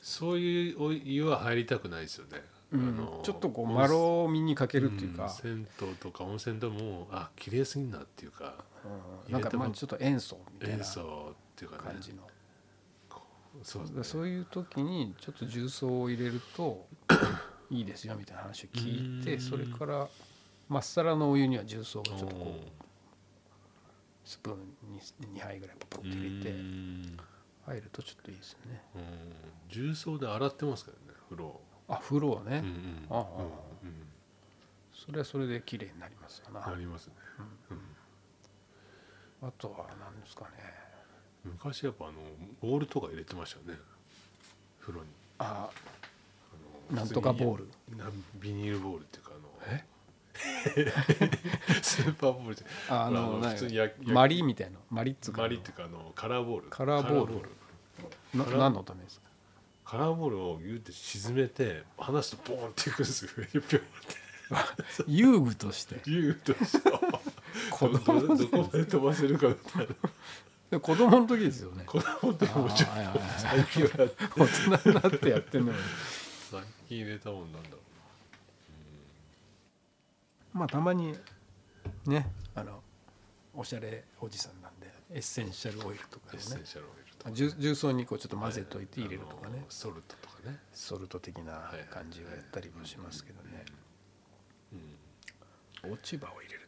そういうお湯は入りたくないですよね、うん。あのちょっとこうまろみにかけるっていううん。か、銭湯とか温泉でもあ綺麗すぎんなっていうか。うん。なんかまあちょっと塩素みたいな塩素っていうかね。感じのそうね。そういう時にちょっと重曹を入れると いいですよみたいな話を聞いてうん。それからまっさらのお湯には重曹をちょっとこうスプーンに2杯ぐらいポポッと入れてうん。入るとちょっといいですよね。うん。重曹で洗ってますからね風呂。あ風呂はね。うんうん。ああ。うんそれはそれで綺麗になりますようんな。なりますね、うん。あとは何ですかね昔やっぱあのボールとか入れてましたよね。風呂に。ああのなんとかボール。ビニールボールっていうかあのえ？スーパーボールってあの何普通にやマリみたいな。マリっつうかマリっていうかあのカラーボール。カラーボール。なカラー何のためですか？カラーボールをギュって沈めて離すとボーンっていくんですよピョンって遊具として。ギューッとして。子ど供どどこまで飛ばせるかみたいな。で子供の時ですよね。子供の時もちょっあーはいはいはいと最近はやって大人になってやってんのに最近入れたもんなんだろうまあたまにねあのおしゃれおじさんなんでエッセンシャルオイルとかうエでねッセンシャルオイルとか重重曹にこうちょっと混ぜといて入れるとかねあのソルトとかねソルト的な感じをやったりもしますけどねはいはいはいうん落ち葉を入れる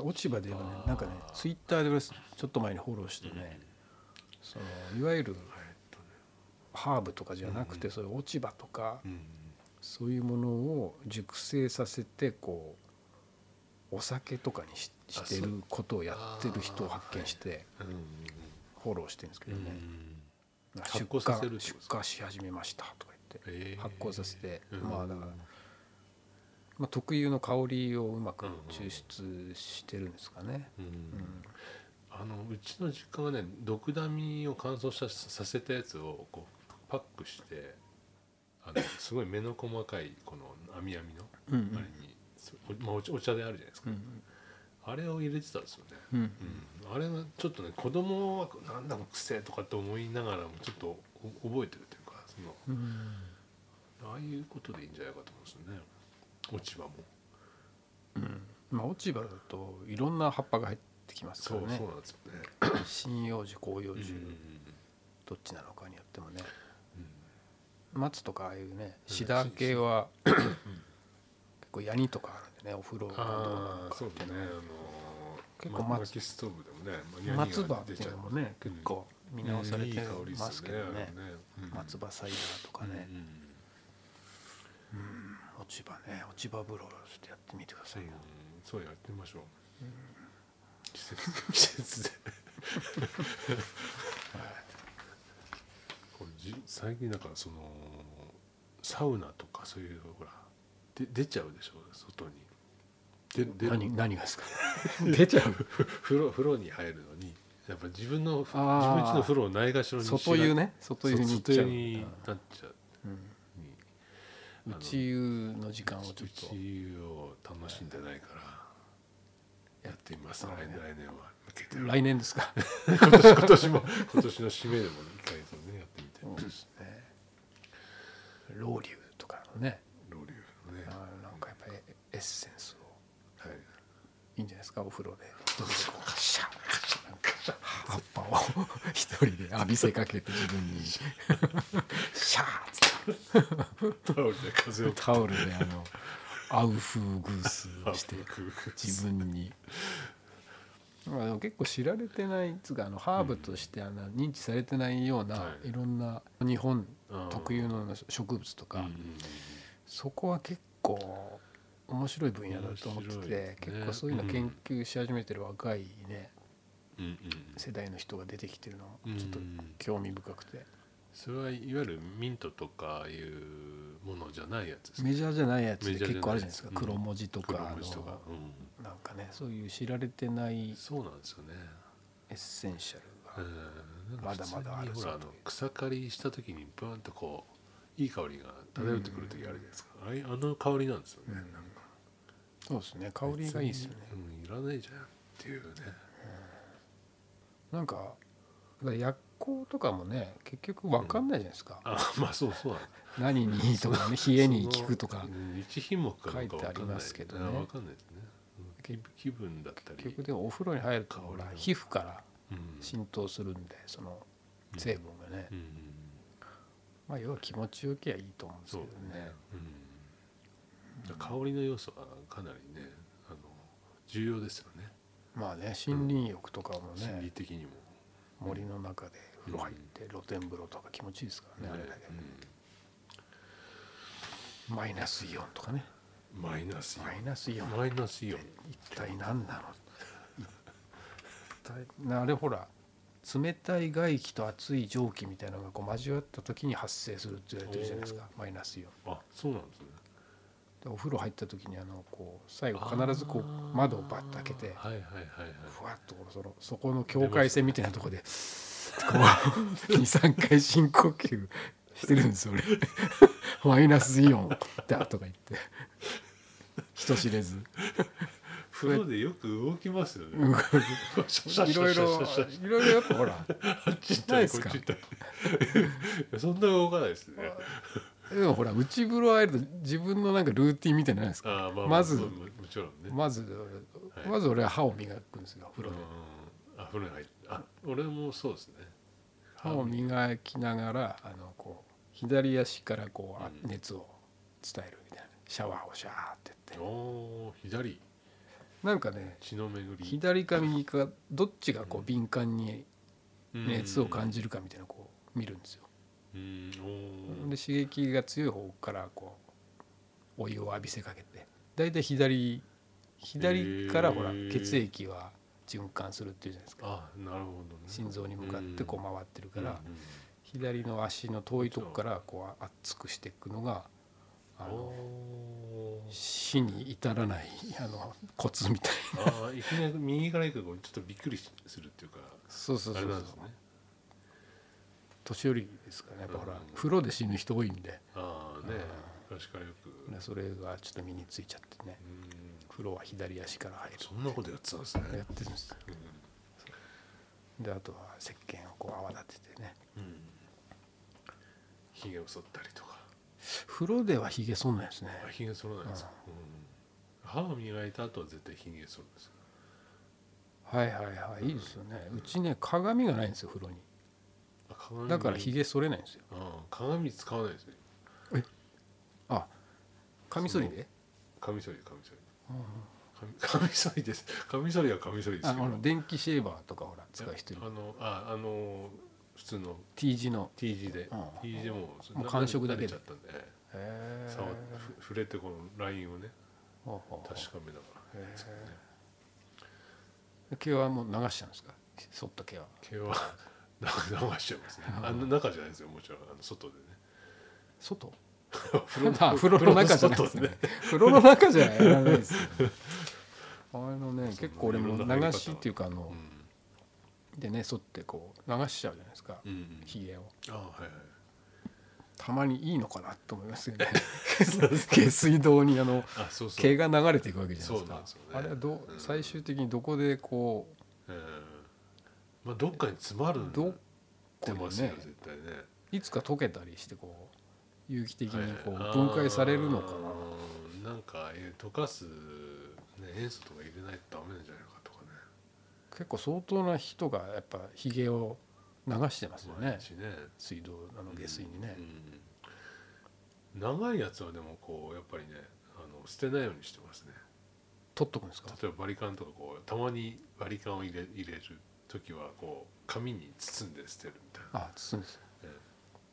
落ち葉で言えばねなんかねツイッターで俺ちょっと前にフォローしてねそのいわゆるハーブとかじゃなくてそういう落ち葉とかうん。そういうものを熟成させてこうお酒とかにししてることをやってる人を発見してう。ん。フォローしてるんですけどね、出荷出荷し始めましたとか言ってえー。発酵させて、うん。まあだから、まあ、特有の香りをうまく抽出してるんですかね、うん。うん。あのうちの実家がね毒ダミを乾燥ささせたやつをこうパックしてあのすごい目の細かいこの網網のあうん。れに、そおまあ、お茶お茶であるじゃないですか、うんあれを入れてたんですよね、うんうん。あれがちょっとね子供はなんだか癖とかって思いながらもちょっとお覚えてるというかそのうん。ああいうことでいいんじゃないかと思うんですよね落ち葉も。うん。まあ、落ち葉だといろんな葉っぱが入ってきますかそうらね。そうなんですよね、針葉樹広葉樹、うん。どっちなのかによってもね。うん。松とかああいうねうんシダ系は 結構ヤニとかあるんでねお風呂がどうなのかっていうのは。だね。結構松ストーブでもねまあ松葉っていうのもね結構見直されてますけどね。あれね。うん。松葉サイダーとかね。うん落ち葉ね落ち葉風呂ちょっとやってみてください。ようんそうやってみましょう。季 節季節で これじ最近だからそのサウナとかそういうほらで出ちゃうでしょ？外に。でで何何がですか？出ちゃう。風呂風呂に入るのにやっぱ自分の自分家の風呂をないがしろにしが外湯ね。外湯に行っちゃう。になっちゃう。うん内湯の時間をちょっと。内湯を楽しんでないから。やってみます。来はい来年は向けて。来年ですか。今年今年も。今年の締めでも一回そうねやってみて。そうですね。ロウリュとかのね。ロウリュのねなんかやっぱりエッセンスを。はい。いいんじゃないですかお風呂で。一人でこうカシャンカシャ。ンカシャ。ン葉っぱを。一人で浴びせかけて自分に。シャ。ーッつってタオルで風をタオルであのアウフーグースをして自分に。まあ、でも結構知られてないつうかあのハーブとしてあの認知されてないような、はい。い、ろんな日本特有の植物とか、そこは結構面白い分野だと思ってて、結構そういうの研究し始めてる若いね、世代の人が出てきてるのうん。ちょっと興味深くて、それはいわゆるミントとかいうものじゃないやつですか？メジャーじゃないやつで結構あるじゃないですか、うん。クロモジとかクロモジとか。うん。なんかねそういう知られてないそうなんですよね。エッセンシャルが、まだまだあるほらあぞの草刈りした時にブーンとこういい香りが漂ってくる時あるじゃないですか、あれあの香りなんですよね、なんか。そうですね香りがいいですよね。うんいらないじゃんっていうね。なんかだから薬効とかもね結局分かんないじゃないですか、あまあそうそう。何にいいとかね冷えに効くとか。そのうん一品目か書いてありますけどね。あわかんないですね。うん気気分だったり。結局でもお風呂に入るとほら香りの皮膚からうん。浸透するんでその成分がね、うん。まあ要は気持ちよきゃいいと思うんですけどね。うん、香りの要素はかなりねあの重要ですよね。まあね森林浴とかも心理ね、的にも。森の中で風呂入って露天風呂とか気持ちいいですからね、あれだけ、マイナスイオンとかね。うんマイナスイオン。マイナスイオン。マイナスイオン。一体何なの？あれほら冷たい外気と熱い蒸気みたいなのがこう交わった時に発生するって言われてるじゃないですか。マイナスイオン。あそうなんですね。でお風呂入った時にあのこう最後必ずこう窓をバッと開けてふわっとそのそこの境界線みたいなところで23 回深呼吸してるんですよ俺。マイナスイオン。だとか言って。人知れず。風呂でよく動きますよね。うん。いろいろいろいろやっぱほらあっち行ったりこっち行ったり。そんな動かないですねでもほら内風呂入ると自分のなんかルーティンみたいないですかまずまずはいまず俺は歯を磨くんですよ風呂でうんあ風呂に入ってあ俺もそうですね。歯を磨きながらあのこう左足からこうあうん熱を伝えるみたいな。シャワーをシャーってやって。おー左。なんかね血の巡り。左か右かどっちがこう敏感に熱を感じじるかみたいなのをこう見るんですよ。うん。おー。で刺激が強い方からこうお湯を浴びせかけて。大体左左からほら血液は循環するっていうじゃないですかあなるほどね心臓に向かってこう回ってるからうんうん左の足の遠いとこからこう熱くしていくのがあの死に至らないあのコツみたいなあいきなり右から行くとちょっとびっくりするっていうかそうそうそうそうね年寄りですからねやっぱほらうん風呂で死ぬ人多いんでああね昔からよくねそれがちょっと身についちゃってねうん風呂は左足から入るそんなことやってたんですね。やってるんです。うん。であとは石鹸をこう泡立ててね。うん。ひげを剃ったりとか。風呂ではひげ剃んないですね。あひげ剃らないんですか？うん。歯を磨いた後は絶対ひげ剃るんですよ。はいはいはい。いいですよね。うちね鏡がないんですよ風呂に。だからひげ剃れないんですよ。鏡使わないですね。あカミソリで？カミソリカミソリカミソリです。カミソリはカミソリですあけどの電気シェーバーとかほら使う人いる。あのああの普通の。T 字の。T 字で。うん。T 字でももう感触だけちゃったんで。触ふ触れてこのラインをね確かめながら。ねえ毛はもう流しちゃうんですか？剃った毛は。毛は 流しちゃいますね。あの中じゃないですよもちろん。あの外でね。外？風呂あ風呂の中じゃないですね。風呂の中じゃやらないですよあのね結構俺も流しっていうかあのうでね剃ってこう流しちゃうじゃないですか。んうん。ひげを。あはいはい。たまにいいのかなと思いますよね。下水道にあの毛が流れていくわけじゃないですか。あれはどううん。最終的にどこでこえーまあどっかに詰まるうどってますよね。絶対ね。いつか溶けたりしてこう有機的にこうはい分解されるのかな。なんかああいう溶かす、ね、塩素とか入れないとダメなんじゃないのかとかね。結構相当な人がやっぱひげを流してますよね。ね。水道あの下水にね。うん。長いやつはでもこうやっぱりねあの捨てないようにしてますね。取っとくんですか？例えばバリカンとかこうたまにバリカンを入れ入れる時はこう紙に包んで捨てるみたいな。あ包んですえ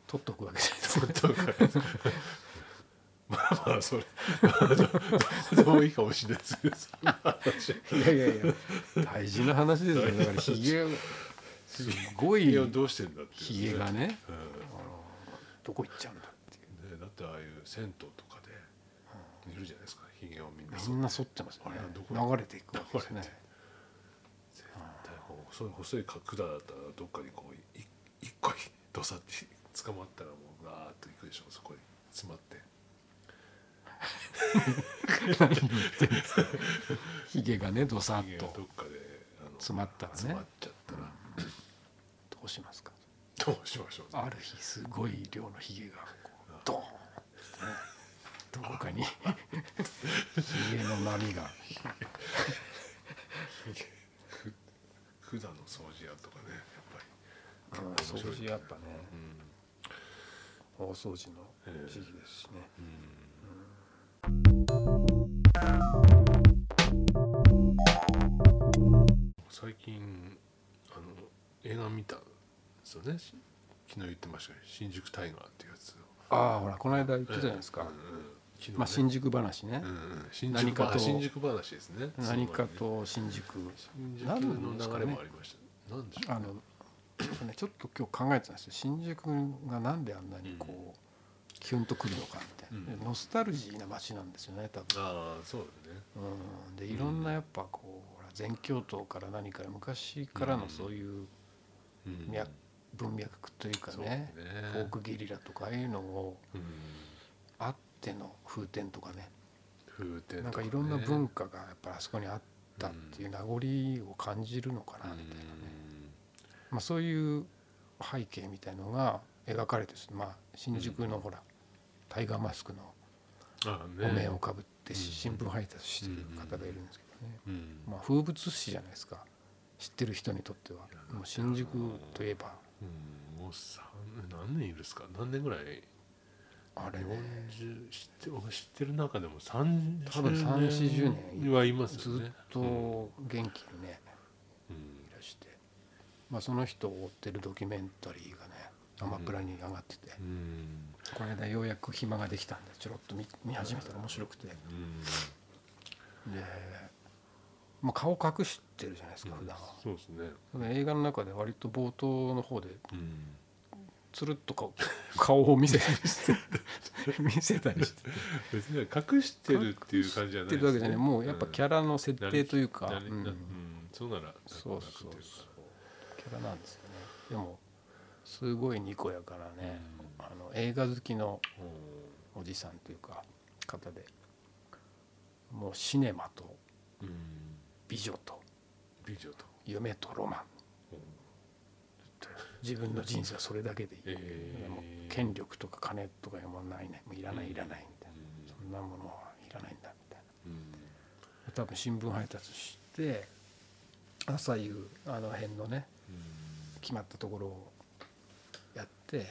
取っとくわけじゃない。ですかとかまあまあそれ。どういいかもしれないです いやいやいや。大事な話ですよだからひげすごいどうしてんだってひげがね。うん。どこ行っちゃうんだっていう。ね、だってああいう銭湯とかでいるじゃないですか。ひげをみんなみんな剃って。ますよあれはどこね流れていくわけですね。絶対細い細い管だったらどっかにこうい一個どさって捕まったらもうガーッといくでしょそこに詰まって。ひげがねどさっと。どっかであの詰まったらね。詰まっちゃったら。どうしますか？どうしましょうね。ある日すごい量のひげがこうドーンってねどこかに。ひげの波が。ふ管の掃除屋とかねやっぱりうん掃除やっぱねうん大掃除の時期ですしね。最近あの映画見たんですよね。し昨日言ってましたね新宿タイガーっていうやつを。ああほらこの間言ってたじゃないですか。うんうん。ね。まあ新宿話ね。うんうん。新何かと。新宿話ですね。何かと新宿。新の流れもありました。なんでしょうあのねちょっと今日考えてたんですよ。新宿がなんであんなにこうキュンとくるのかみたいな、うん。でノスタルジーな街なんですよね多分。ああそうだね。うん、でいろんなやっぱこうほら全教頭から何から昔からのそういううん。脈文脈というかねね。フォークゲリラとかああいうのをうん。あっての風天とかね。風天なんかいろんな文化がやっぱあそこにあったっていう名残を感じるのかなみたいなね、まあ、そういう背景みたいのが描かれてまあ新宿のほらタイガーマスクのおね。面をかぶってうん。新聞配達してる方がいるんですけどね、うん。まあ、風物詩じゃないですか。知ってる人にとっては。もう新宿といえば。うんもう三何年いるんですか？何年ぐらい？あれね。40知って僕知ってる中でも30多分3 40年はいますよずねっと元気にね。うんまあ、その人を追ってるドキュメンタリーがねアマプラに上がってて、うん。この間ようやく暇ができたんでちょろっと見見始めたら面白くて。で、まあ、顔隠してるじゃないですか普段は、そうですね。映画の中で割と冒頭の方でうん。つるっと顔顔を見せたりして 見せたりして別に隠してるっていう感じじゃないってるわけじゃない。もうやっぱキャラの設定というか、なうん。なうん。そうならそうそう楽っていキャラなん。ですよねでもすごいにこやかなね、あの映画好きのかおじさんというか方でもうシネマと美女と美女と。夢とロマン。自分の人生はそれだけでいい、えー。もう権力とか金とかいうものないね。もういらないいらないみたいな、うそんなものはいらないんだみたいな。多分新聞配達して朝夕あの辺のね決まったところをやって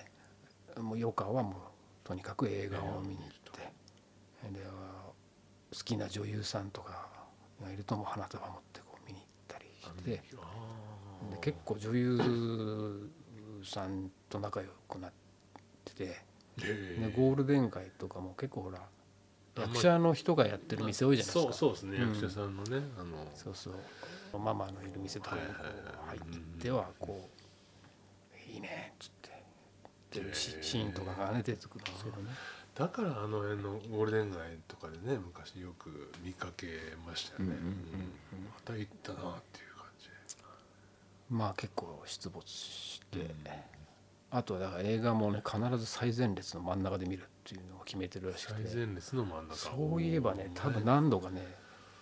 もう余暇はもうとにかく映画を見に行ってで好きな女優さんとかがいるともう花束持ってこう見に行ったりしてで結構女優さんと仲良くなってて、でゴールデン街とかも結構ほら役者の人がやってる店多いじゃないですか。そうですね、うん。役者さんのねあの。そうそう。ママのいる店とかに入ってはこう「いいね」っつって。っていうシーンとかがね出てくるんですけどね。だからあの辺のゴールデン街とかでね昔よく見かけましたよね、うんうんうんうん。また行ったなっていう感じ。まあ結構出没して、うん。あとはだから映画もね必ず最前列の真ん中で見るっていうのを決めてるらしく最て前列の真ん中。そういえばね多分何度かね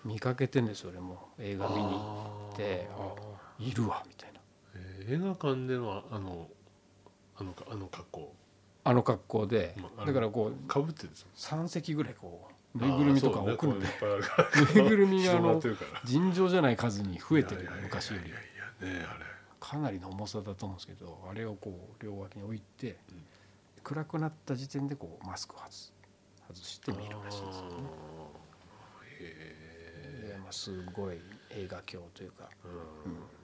見かけてんですよ俺も。映画見に行って。あいるわみたいな映画館でのあのあのあの格好。あの格好でまあだからこうかぶってるんですよ。3席ぐらいこうぬいぐるみとか置くので。ねぬいぐるみがあの尋常じゃない数に増えてる昔より。いやいやねあれ。かなりの重さだと思うんですけどあれをこう両脇に置いてうん。暗くなった時点でこうマスクを外す外して見るらしいですよね。へでまあ、すごい映画狂というかえうん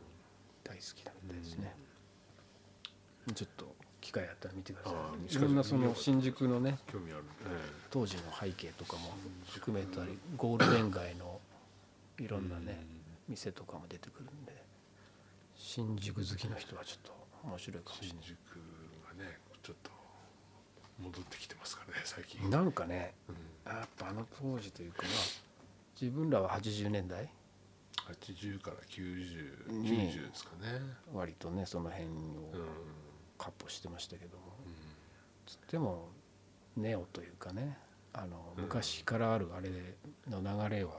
大好きなみたいですね。ちょっと機会あったら見てください。いろんなその新宿のね興味あるね当時の背景とかも含めたりゴールデン街のいろんなね店とかも出てくるんで新宿好きの人はちょっと面白いかもしれない。新宿がねちょっと戻ってきてますからね最近、なんかねうん、やっぱあの当時というかまあ自分らは80年代80から9090ねですかね。割とねその辺をうん、カッポしてましたけども、うん。つってもネオというかねあのうん。昔からあるあれの流れは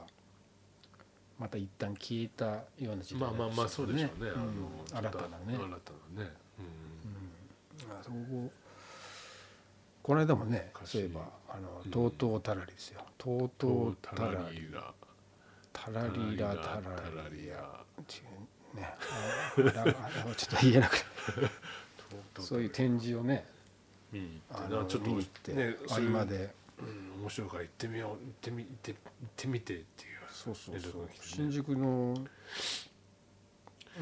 また一旦消えたような時代まあまあまあそうでしょうね、うん。新たなね、新たなね、うん。あそここの間もね昔。そういえばあのうん。とうとうたらりですよ。とううん、とうタたらりラリーラタらラリラりやっていうね。ちょっと。言えなくてそういう展示をね見に行ってなちょっと見に行ってね合そういう間でうん、面白いから行ってみよう行ってみ行って行ってみてっていう。そうそうそう。ね。新宿の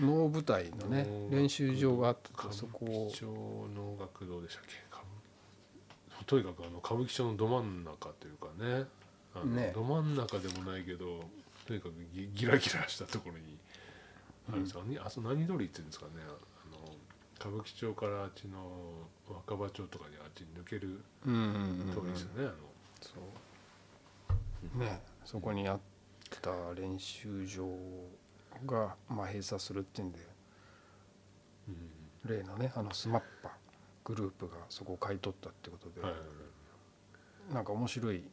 能舞台のね練習場があって歌そこを。舞伎町能楽堂でしたっけ？とにかくあの歌舞伎町のど真ん中というかね。ね。ど真ん中でもないけどとにかくギギラギラしたところにあるんですか、にあそこ何通りって言うんですかね。あの歌舞伎町からあっちの若葉町とかにあっちに抜けるうんうんうん通りですよね、そう。ね。そこにあった練習場がまあ閉鎖するっていうんで例のねあのスマッパグループがそこを買い取ったってことで、うんはいはいはい。なんか面白い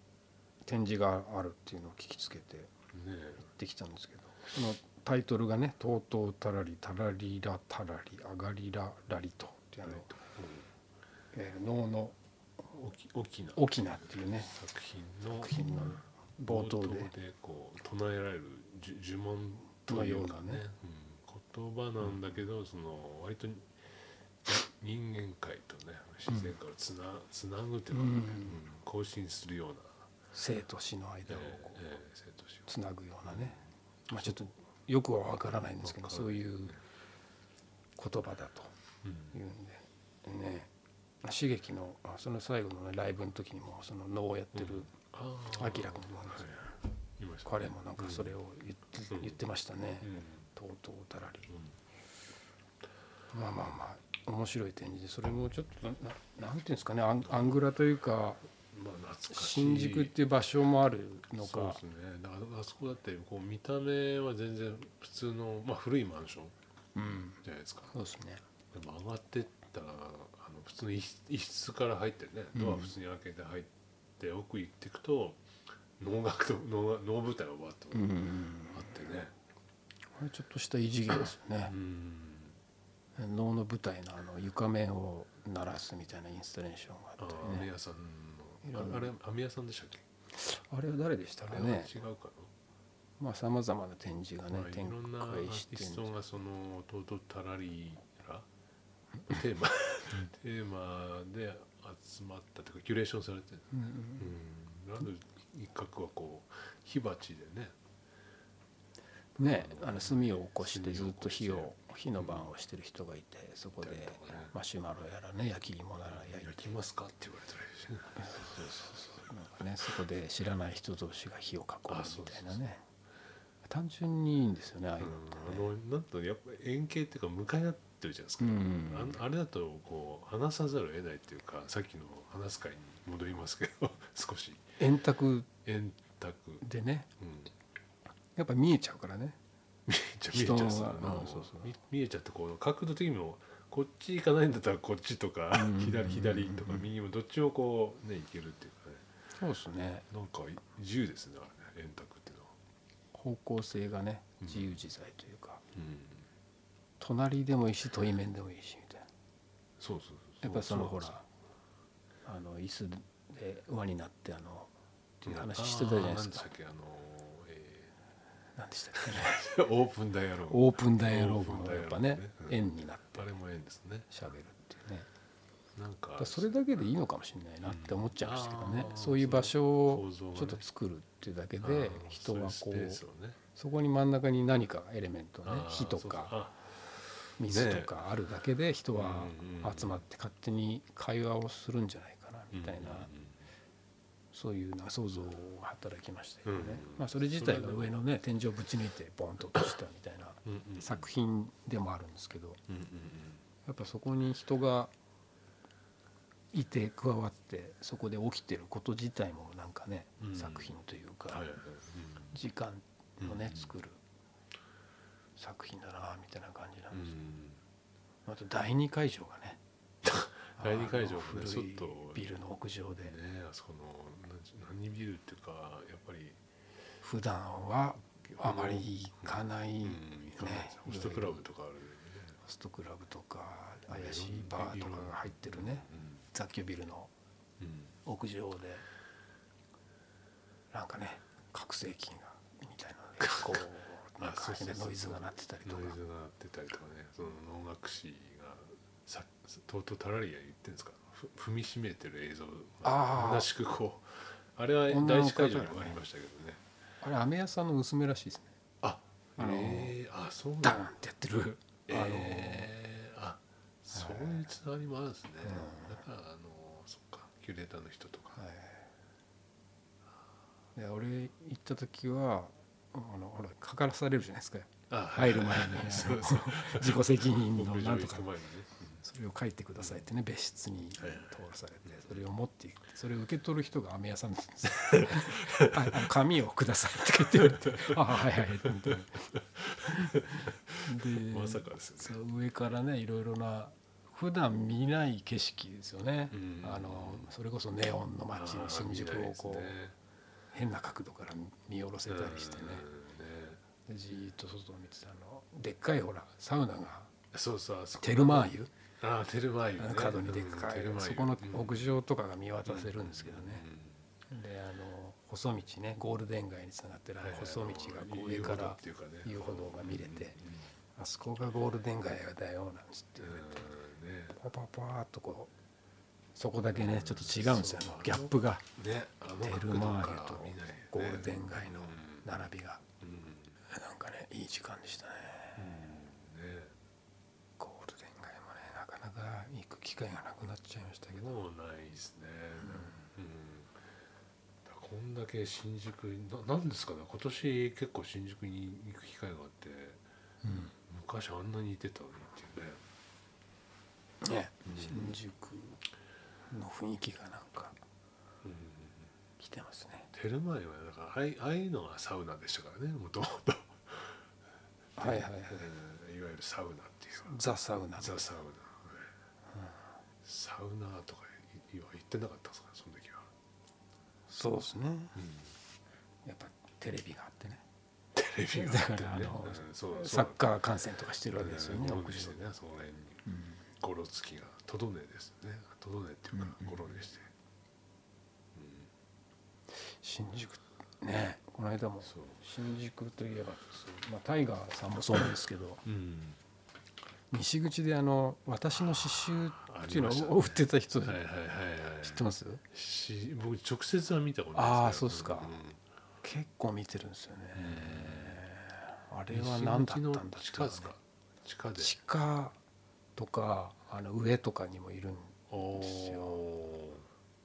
展示があるっていうのを聞きつけてね行ってきたんですけど。そのタイトルがね「とうとうたらりたらりらたらりあがりららりと」って。あの、えー能のうん、大き大きな「沖縄」っていうね。作品の冒頭で。こう唱えられる呪呪文というかね。のようなね。うん、言葉なんだけど、その割と人間界とね自然界をつな,、つなぐというか、うん。うん。更新するような、生と死の間をえーこうつなぐようなね、まあ、ちょっとよくは分からないんですけどそういう言葉だとうんいうんで。ね刺激のあその最後の、ね、ライブの時にもその能をやってるあ明君も彼もなんかそれを言って,、うん。言ってましたね。うん「とうとうたらり。うん」まあまあまあ面白い展示でそれもちょっとななんていうんですかねアングラというかまあ懐かしい。新宿っていう場所もあるのか。そうですね。だからあそこだってこう見た目は全然普通の、まあ、古いマンションうんじゃないですか。そうですね。でも上がってったらあの普通の一室一室から入ってね。ドア普通に開けて入って、奥行っていくと能楽と 能楽能舞台がわっとうんあってね。これちょっとした異次元ですよね。うん。能の舞台のあの床面を鳴らすみたいなインスタレーションがああったりね網屋さんああれ網屋さんでしたっけ？あれは誰でしたかね。違うかまあさまざまな展示がな、まあ、展ろんなアー開してティストがその「トートタラリーラ」テーマ。テーマで集まったというかキュレーションされてる。うんうん、ある一角はこう火鉢でね。ねあの炭を起こしてずっと火を火の番をしてる人がいてそこでマシュマロやらね焼き芋なら焼いて。焼きますか？って言われたらいいしねねそこで知らない人同士が火を囲むみたいなね。単純にいいんですよねああいうのなんとやっぱ円形っていうか向かい合ってるじゃないですか、うん。ああれだとこう話さざるを得ないっていうかさっきの話す会に戻りますけど 少し。円卓。円卓、でね。うん、やっぱ見えちゃうからね。見えちゃう見えちゃう見えちゃってこう角度的にもこっち行かないんだったらこっちとか、うん左左とかうん右もどっちもこうね行けるっていうかね。そうですね。なんか自由ですねあれね円卓っていうのは、方向性がねうん自由自在というか、うん、隣でもいいし対面でもいいしみたいな。そうそうそうやっぱりそのほらあの椅子で輪になってあのっていうよ話してたじゃないですか。何でしたっけねー オープンダイアローグ。オープンダイアローグもやっぱね。うん。円になってあれも円ですね喋るっていうね。なんかそれだけでいいのかもしれないなって思っちゃいましたけどねうんそういう場所をちょっと作るっていうだけで人はこそうねうそこに真ん中に何かエレメントね火とかあ水とかあるだけで人は集まって勝手に会話をするんじゃないかなみたいなうんうんそういうな想像が働きましたけどね。うん。まあそれ自体が上のね天井ぶち抜いてボンと落としたみたいな作品でもあるんですけどやっぱそこに人がいて加わってそこで起きてること自体もなんかね、うん。作品というか、時間をね、うん作る作品だなみたいな感じなんうんですよ、あと第二会場がね第二会場あのがねちょっとビルの屋上で、ねあそこの何何ビルっていうかやっぱり。普段はあまり行かない、うんねホストクラブとかあるよね。ホストクラブとか怪しいバーとかが入ってるね。雑居ビルの屋上で。なんかね拡声器がみたいなこう なんかノイズが鳴ってたりとか。ノイズが鳴ってたりとかね。その能楽師がさとうとうタラリア言ってんですか？ふ踏みしめてる映像。あー。むなしくこう。あれは第一会場にもありましたけどね。あれ飴屋さんの娘らしいですね。ああのえー、あそうなんだ。ダーンってやってる。あの、えー、あそういうつながりもあるんですね、うんだからあのそっかキュレーターの人とか、はい、で俺行った時はあのほらかからされるじゃないですか。あ入る前に。そうそう。自己責任のなんとか。ね、それを書いてくださいってね別室に通されてそれを持っていくそれを受け取る人が飴屋さんなんです。よ ああの紙をくださいって言って言われてあはいはいみたいなでまさかですよね。そう上からねいろいろな普段見ない景色ですよね、うん。あのそれこそネオンの街あー新宿をこう、ね。変な角度から見下ろせたりしてね。うんね。でじーっと外を見てたあのでっかいほらサウナがそうそうあそこ。テルマー湯ああテルマー湯ね。角にでっかい、うんテルマー湯そこのうん屋上とかが見渡せるんですけどね、うん。であの細道ねゴールデン街につながってる細道がこう上から遊歩道が見れてうんあそこがゴールデン街だよなんつって。うんうんねパパパーっとこうそこだけねちょっと違うんですよ。ギャップが。ねテルマーから湯とゴールデン街のうん並びが。うん。なんかねいい時間でしたねねゴールデン街もねなかなか行く機会がなくなっちゃいましたけど。もうないですね。うん。だからこんだけ新宿ななんですかね。今年結構新宿に行く機会があってうん昔あんなにいてたのにっていうね。ね。うん。新宿の雰囲気がなんかうん来てますね。テルマー湯はだからああいうのがサウナでしたからね。もともと。はいはいはい。いわゆるサウナっていう。かザ・サウナ。ザ・サウナ、サウナーとか言ってなかったんですかその時は、そうですね。やっぱテレビがあってね。テレビがあってね。だからあのうんそうそう。サッカー観戦とかしてるわけですよねゴロ屋上で。ネしてねその辺に。ゴロつきがトドネですね。トドネっていうかうんゴロネして、新宿ねこの間も新宿といえばまあタイガーさんもそうですけど。うん西口であの私の刺繍っていうのを売ってた人はいはいはいはい知ってます？し僕直接は見たことないあーそうっすか。ん。結構見てるんですよね。あれは何だったんだっね。地下ですか？地下で。地下とかあの上とかにもいるんおですよ。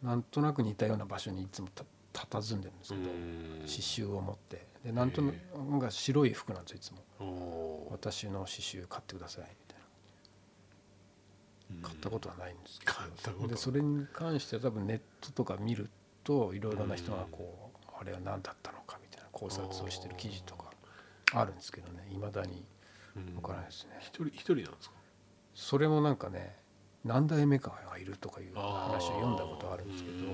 ー。なんとなく似たような場所にいつもた佇んでるんですうけど、ん。刺繍を持って。でなんとなへく白い服なんですよいつも。私の刺繍買ってください買ったことはないんですけど、でそれに関しては多分ネットとか見るといろいろな人がこう、あれは何だったのかみたいな考察をしてる記事とかあるんですけどね。いまだにうん。わからないですね、一人一人なんですか？それもなんかね何代目かがいるとかいう話を読んだことあるんですけどうん。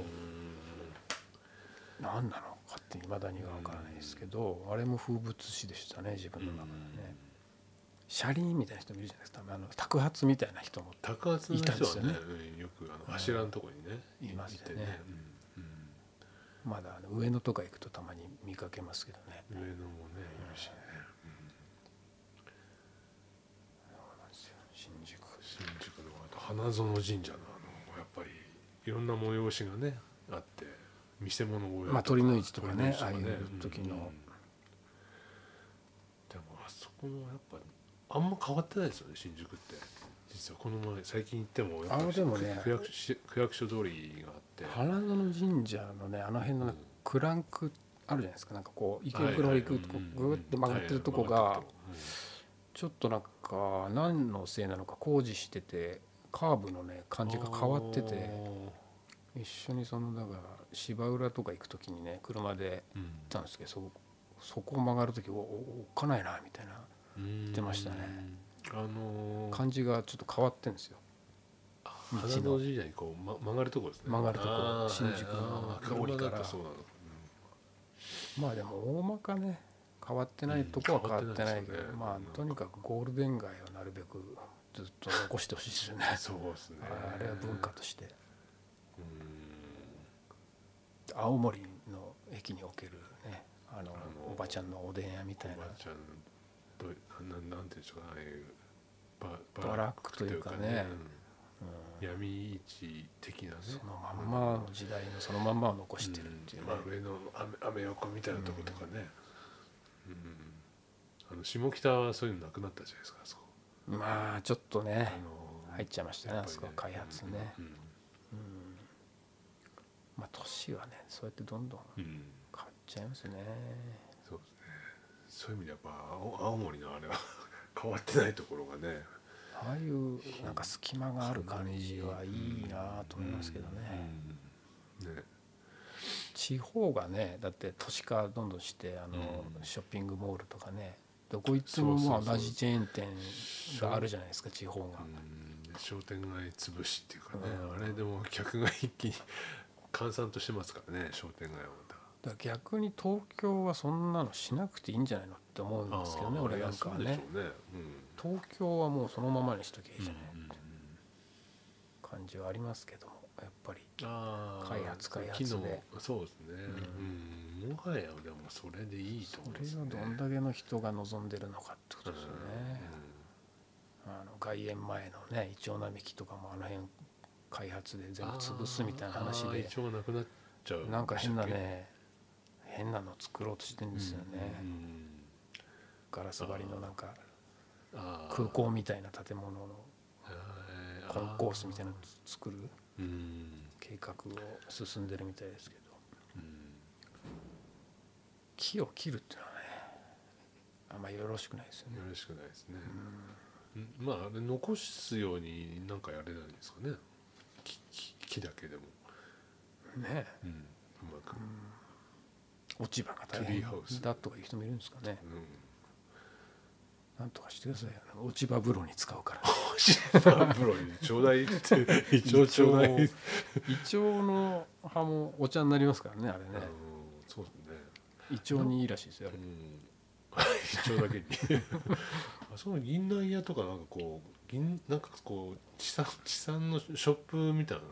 何なのかっていまだには分からないですけどあれも風物詩でしたね自分の中でね車輪みたいな人もいるじゃないですか。あの托発みたいな人も高圧の人はねいたんですよね。うんよくあの柱のとこにねいますよね。てうん。うん。まだあの上野とか行くとたまに見かけますけどね。上野もねいるしね。新宿。新宿のあと花園神社のあのやっぱりいろんな催しがねあって見せ物小屋まあ鳥の市とかね鳥の市ああいう時の。うん。でもあそこもやっぱあんま変わってないですよね新宿って。実はこの前最近行ってもやっぱあでもね。区役所区役所通りがあって。花園神社のねあの辺のクランクあるじゃないですか。なんかこう池袋行くとこうグーッと曲がってるとこが。ちょっとなんか何のせいなのか工事しててカーブのね感じが変わってて一緒にそのだから芝浦とか行く時にね車で行ったんですけどそそこを曲がる時おおおっかないなみたいな言ってましたね。あのー感じがちょっと変わってんですよ。花の。神社にこう、ま、曲がるとこですね。曲がるとこ新宿のはい通りから。うなのかまあでも大まかね変わってないとこは変わってないけど、うんね。まあとにかくゴールデン街をなるべくずっと残してほしいですよね。そうですね。あれは文化として。うん。青森の駅におけるねあのあのおばちゃんのおでん屋みたいな。おばちゃんどうなんなんていうんでしょうかああいうババラックというかね。うん。闇市的なね。そのまんまの時代のそのまんまを残してるっていうね。まあ、上のアメ横みたいなとことかね、うん。あの下北はそういうのなくなったじゃないですかあそこ。まあちょっとねあの入っちゃいましたねやっぱりあそこは開発ね。うん。まあ都市はねそうやってどんどんうん。変わっちゃいますねそういう意味でやっぱ青青森のあれは 変わってないところがね。ああいうなんか隙間がある感じはいいなと思いますけどね。うん。ね。地方がねだって都市化どんどんしてあのうん。ショッピングモールとかねどこ行っても同じチェーン店があるじゃないですか地方が。うん。商店街潰しっていうかね、うん。あれでも客が一気に 閑散としてますからね商店街はだ逆に東京はそんなのしなくていいんじゃないのって思うんですけどね俺なんかはいね。やそうでしょうね。東京はもうそのままにしときゃいいうんじゃない。うんうん感じはありますけどもやっぱり。開発開発で。機能そうですね、うん。もはやでもそれでいいとそ思いますね。れをどんだけの人が望んでるのかってことですよね。あの外苑前のねイチョウ並木とかもあの辺開発で全部潰すみたいな話で。イチョウがなくなっちゃう。なんか変なね変なの作ろうとしてるんけですよね、うん。ガラス張りのなんか空港みたいな建物のえー。コンコースみたいなの作るうん。計画を進んでるみたいですけど。うん。木を切るっていうのはねあんまりよろしくないですよね。よろしくないですね、うん。まああれ残すようになんかやれないんですかね。木だけでも、ねうん、うまく、落ち葉が大変ーハウス。だとかいう人もいるんですかね。うん。なんとかしてくださいよ。落ち葉風呂に使うから。風呂にちょうだいって。一応ちょうだいイチョウの葉もお茶になりますからねあれね。あのそうですね。イチョウにいいらしいですよ。あれうん。一応だけに。あその銀杏屋とかなんかこう銀なんかこう地産地産のショップみたいなの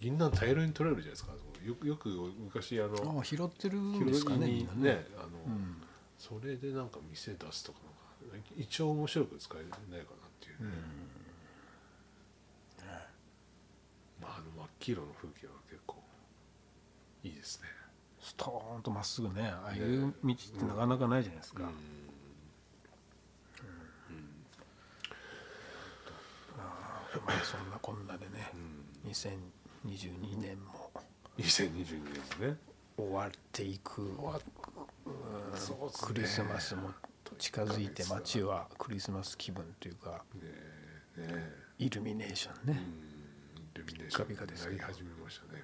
銀杏大量に取れるじゃないですかよくよく昔あのあ拾ってるんですかねねね。あの、うん、それでなんか店出すとかか一応面白く使えないかなっていうね、うん、まああの真っ黄色の風景は結構いいですね。ストーンとまっすぐねああいう道ってなかなかないじゃないですか、ね、うん、うん、まあそんなこんなでね、うん、2022年も2022年。もね終わっていく。ねクリスマスも近づいて街はクリスマス気分というかねえねえ。イルミネーションね、うんイルミネーションピカピカですなり始めましたね、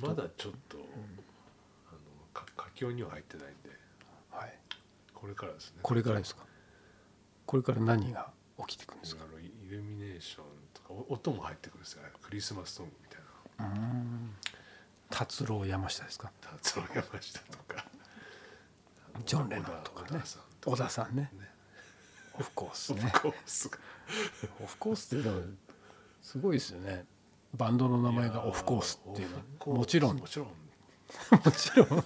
まだちょっと、あのか佳境には入ってないんで。はい、これからですね。これからですか？これから何が起きていくんですか？イルミネーションとかお音も入ってくるんですよ。クリスマスソング達郎山下ですか？達郎山下とかジョン・レノンとか。ね小田さんね。ね。オフコースね。オフコースっていうのはすごいですよね。バンドの名前がオフコースっていうのは。もちろん。もちろん。もちろん。こ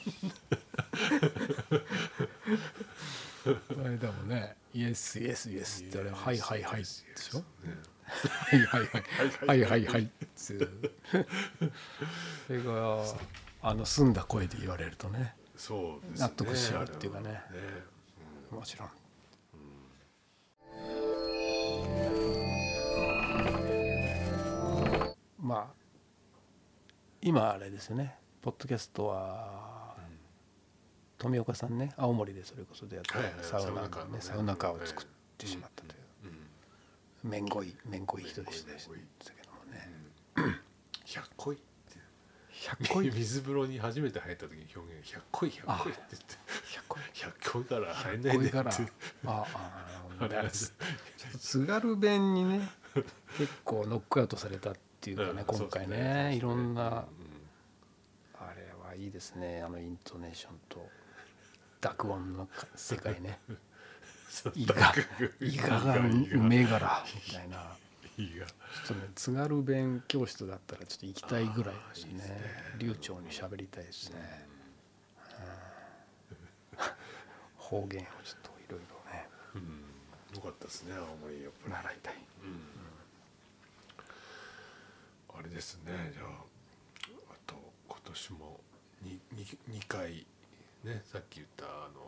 の間もね「イエスイエスイエス」ってあれ「はいはいはい」でしょ？ね「はいはいはい。はいはいはい」っていうそれがあの澄んだ声で言われるとねそうですね。納得しちゃうっていうかね。あれはね。もちろん。まあ今あれですよね。ポッドキャストは富岡さんね青森でそれこそ出会ったサウナねね。サウナカーを作ってしまったという。うんめんこいめんこい人でしたけどもね。100恋って。100個い？水風呂に初めて入った時に表現100恋100恋って言って。100個い。100恋から入んないああ あれあれちょっと津軽弁にね結構ノックアウトされたっていうかね、うん今回ねいろんな、うん。あれはいいですねあのイントネーションと濁音の世界ね 伊賀伊賀が梅柄みたいな。ちょっとね津軽弁教室だったらちょっと行きたいぐらいですね。流暢に喋りたいですね、うん。方言をちょっといろいろね。うん。よかったですね青森やっぱり。習いたい。あれですねじゃああと今年も 2, 2, 2回ねさっき言ったあの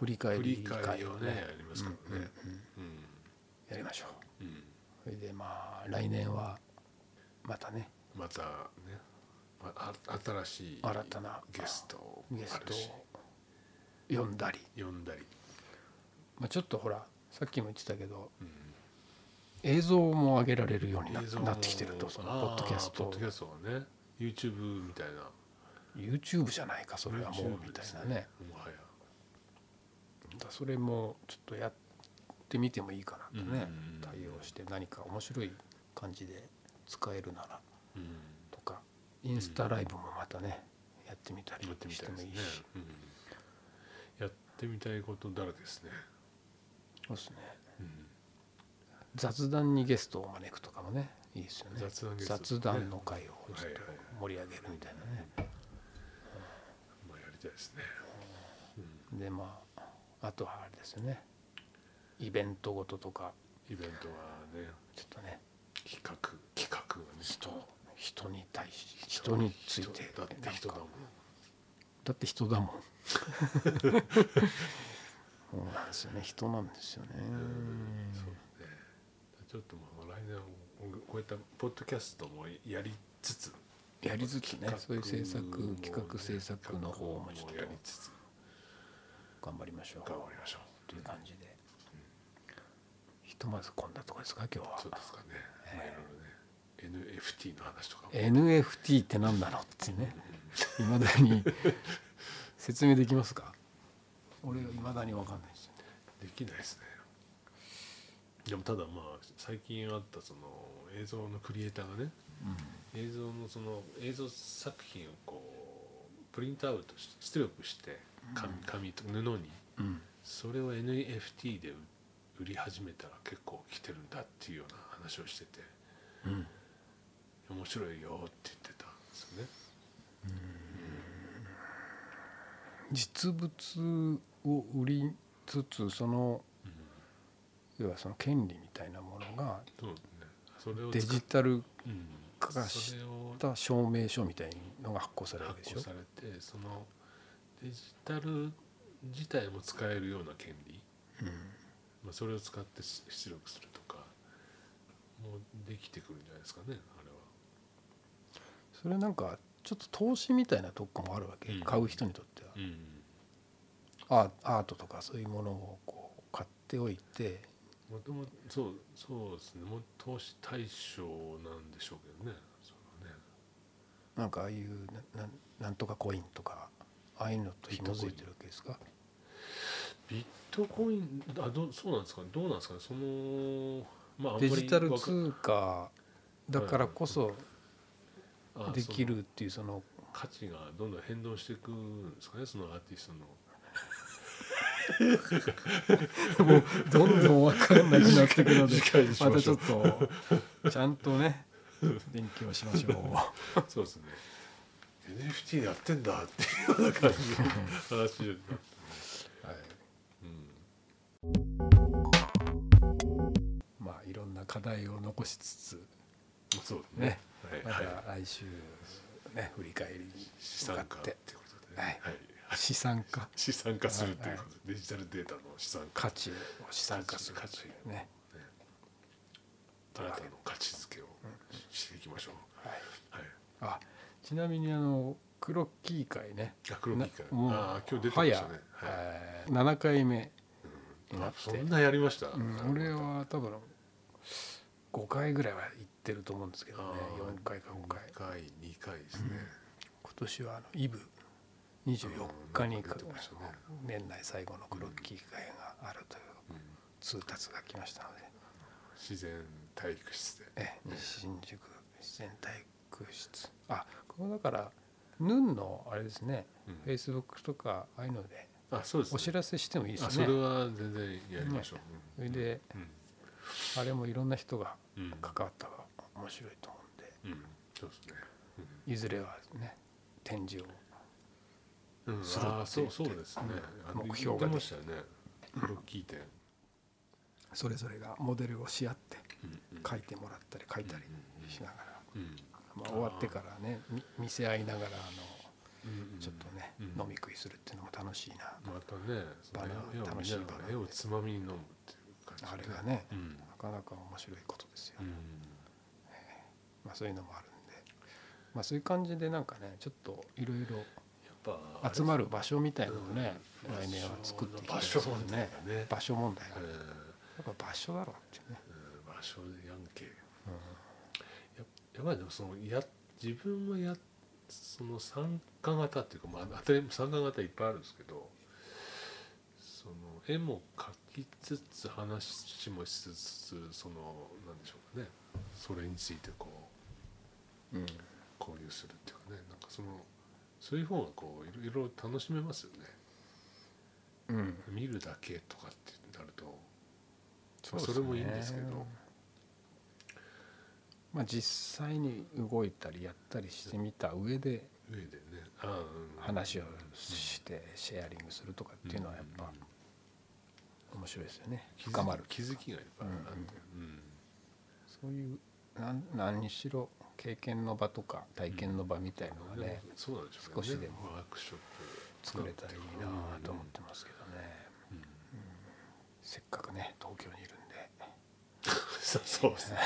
振り返り振り返りをね会をね。やりますからね。やりましょう。うんうんそれでまあ来年はまたね。またねまあ新しい新たなゲストもゲストを呼んだり、呼んだり。まあ、ちょっとほらさっきも言ってたけどうん映像も上げられるようになってきてるとそのポッドキャスト。ポッドキャストはね YouTube みたいな。YouTube じゃないかそれはもうみたいなね。もはやだ。それもちょっとやってみてもいいかなとねうん対応して何か面白い感じで使えるならうん。とかインスタライブもまたねやってみたりやってみしたてもいいし、うん。やってみたいことだらけですね。そうですね。うん。雑談にゲストを招くとかもねいいですよね。雑談の会をちょっと盛り上げるみたいなね、まあやりたいですね。でまああとはあれですよね。イベントごととか。イベントはね。ちょっとね。企画企画がね。人人に対し人について。だって人だもん。だって人だもん。そうなんですよね。人なんですよね。そうね。ちょっとまあ来年はこういったポッドキャストもやりつつ。やりつつね。そういう制作も企画制作の方もちょっと。やりつつ頑張りましょう。頑張りましょう。という感じで。ひとまずこんなとこですか今日は。そうですかね、まあ、いろいろね NFT の話とかも。NFT って何なのってね。いまだに説明できますか？俺はいまだに分かんないですできないですね。でもただまあ最近あったその映像のクリエイターがね映像のその映像作品をこうプリントアウトし出力して紙紙と布にうん。それを NFT で売り始めたら結構来てるんだっていうような話をしててうん。面白いよって言ってたんですよね。実物を売りつつその要はその権利みたいなものがデジタルうん。化そした証明書みたいのが発行されるでしょ。発行されてそのデジタル自体も使えるような権利、まあ、それを使ってし出力するとかできてくるんじゃないですかねあれは。それなんかちょっと投資みたいなとこもあるわけ、うん。買う人にとっては、うん。アアートとかそういうものをこう買っておいて。もともとそうそうですね。もう投資対象なんでしょうけどねそのね。なんかああいうななんなんとかコインとかああいうのと紐づいてるわけですか？ビットコインあどうそうなんですか？ねどうなんですかね？そのまあデジタル通貨だからこそあできるっていうその価値がどんどん変動していくんですかね？そのアーティストの。もうどんどん分かんなくなってくるのでまたちょっとちゃんとね勉強しましょう。そうですね NFT やってんだっていうような感じの話になってはい。うん。まあいろんな課題を残しつつそうですね。ねまはいはい。た来週ね振り返りに資産化ってことではい。ねはい。資産化資産化するということでデジタルデータの資産化。価値を資産化する価値。ね。あなたの価値づけをしていきましょう。はい。はい。あちなみにあのクロッキー会ね。あ黒木会。なもうああ今日出てましたね。早、はい。えー7回目になって。あそんなやりました？うん、俺は多分5回ぐらいは行ってると思うんですけどね。あー4回か5回。2回2回ですね。今年はあのイブ24日にね年内最後のクロッキー会があるといううん。通達が来ましたので、自然体育室で。え西新宿自然体育室あここだからヌンのあれですねうん。フェイスブックとかああいうのであそうですね。お知らせしてもいいであすね。それは全然やりましょう。それでうんあれもいろんな人がうん。関わったら面白いと思うんでうん。そうですね。いずれはね展示をするああそうそうですね。目標がましたよね。クロッキー店それぞれがモデルをし合って書いてもらったり書いたりしながら、うんまあ、終わってからねみ見せ合いながらあうんうん。のちょっとね、うん。飲み食いするっていうのも楽しいな、またねバナ楽しいバナら絵をつまみに飲むっていう感じで。あれがね、うん。なかなか面白いことですよ、うん。まあ、そういうのもあるんで、まあ、そういう感じでなんかねちょっといろいろ集まる場所みたいなのをね、うん。来年は作っていきたい場で。すよ所問題がね。場所問題が、えやっぱ場所だろうってね、ー場所でやっぱりでもそのや自分はやその参加型っていうかまあ当たり前参加型いっぱいあるんですけどその絵も描きつつ話もしつつそのなんでしょうかね。それについてこううん。交流するっていうかね。なんかそのそういう方がこういろいろ楽しめますよね。うん。見るだけとかってなるとそうですね。それもいいんですけどまあ実際に動いたりやったりしてみた上で上で話をしてシェアリングするとかっていうのはやっぱ面白いですよね。深まる。気づきがいっぱそういうなん何しろ経験の場とか体験の場みたいのがね少しでも作れたらいいなと思ってますけどね。うん。せっかくね東京にいるんで。そうですね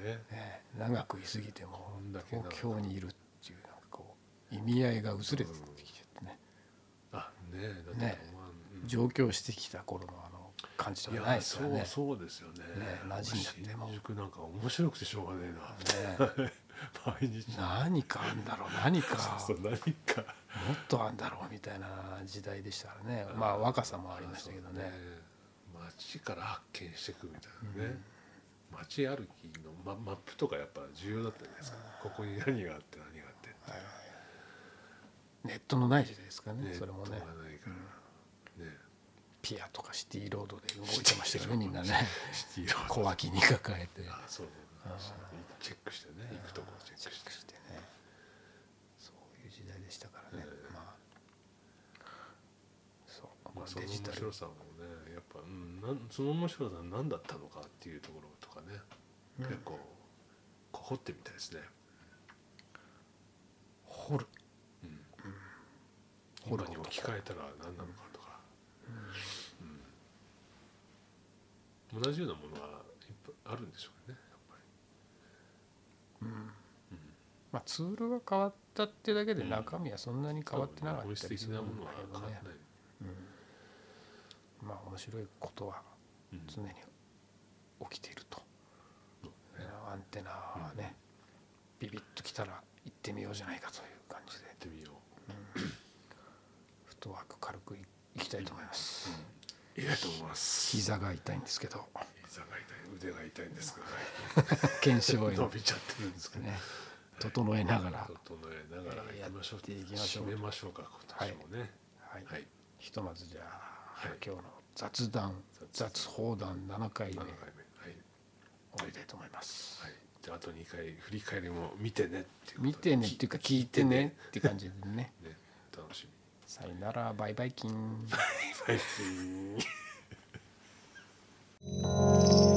ね。ね長くいすぎても東く京にいるっていうなんかこう意味合いが薄れてきちゃってね。あねだってねまあうん。上京してきた頃のあの感じとかないですよね。そうそうですよね。ね馴染んじゃっても新宿なんか面白くてしょうがねえな。ね 毎日。何かあんだろう何か。そうそう何か。もっとあんだろうみたいな時代でしたからね。まあ若さもありましたけどね。街から発見していくみたいなね、街歩きのママップとかやっぱ重要だったじゃないですか。ここに何があって何があってはいはいネットのない時代ですからねネそれもね。ットがないから、ね。ピアとかシティロードで動いてましたよね みんなね。シティロード。小脇に抱えて。あそうあチェックしてね。行くとこチェックして。してね。そういう時代でしたからね、ええ。まあ。そう、まあその面デジタル。白さもねやっぱ、うん、なんその面白さは何だったのかっていうところとかね、うん。結構こう掘ってみたいですね、掘る。うん。掘る今に置き換えたら何なのかとか、うん。同じようなものはぱいあるんでしょうねやっぱり。まあ、ツールが変わったってだけで中身はそんなに変わってなかったりするんだけどねまあ面白いことはうん。常に起きていると、そうね。アンテナはね、ビビッときたら行ってみようじゃないかという感じで。やってみよフットワーク軽くいいきたいと思います、ういいと思います。膝が痛いんですけど。膝が痛い腕が痛いんですけ検証ど、へ伸びちゃってるんですけど。ね。整えながら、整えながら行きましょう。やっていきましょう。締めましょうか今年もね。はい。はい。ひとまずじゃあ、はい今日の雑談雑放談7回目7回目はい終わりたいと思います、はいじゃああと2回振り返りも見てねっていう見てねっていうか聞いてねって感じでねね楽しみさよならバイバイキンバイバイ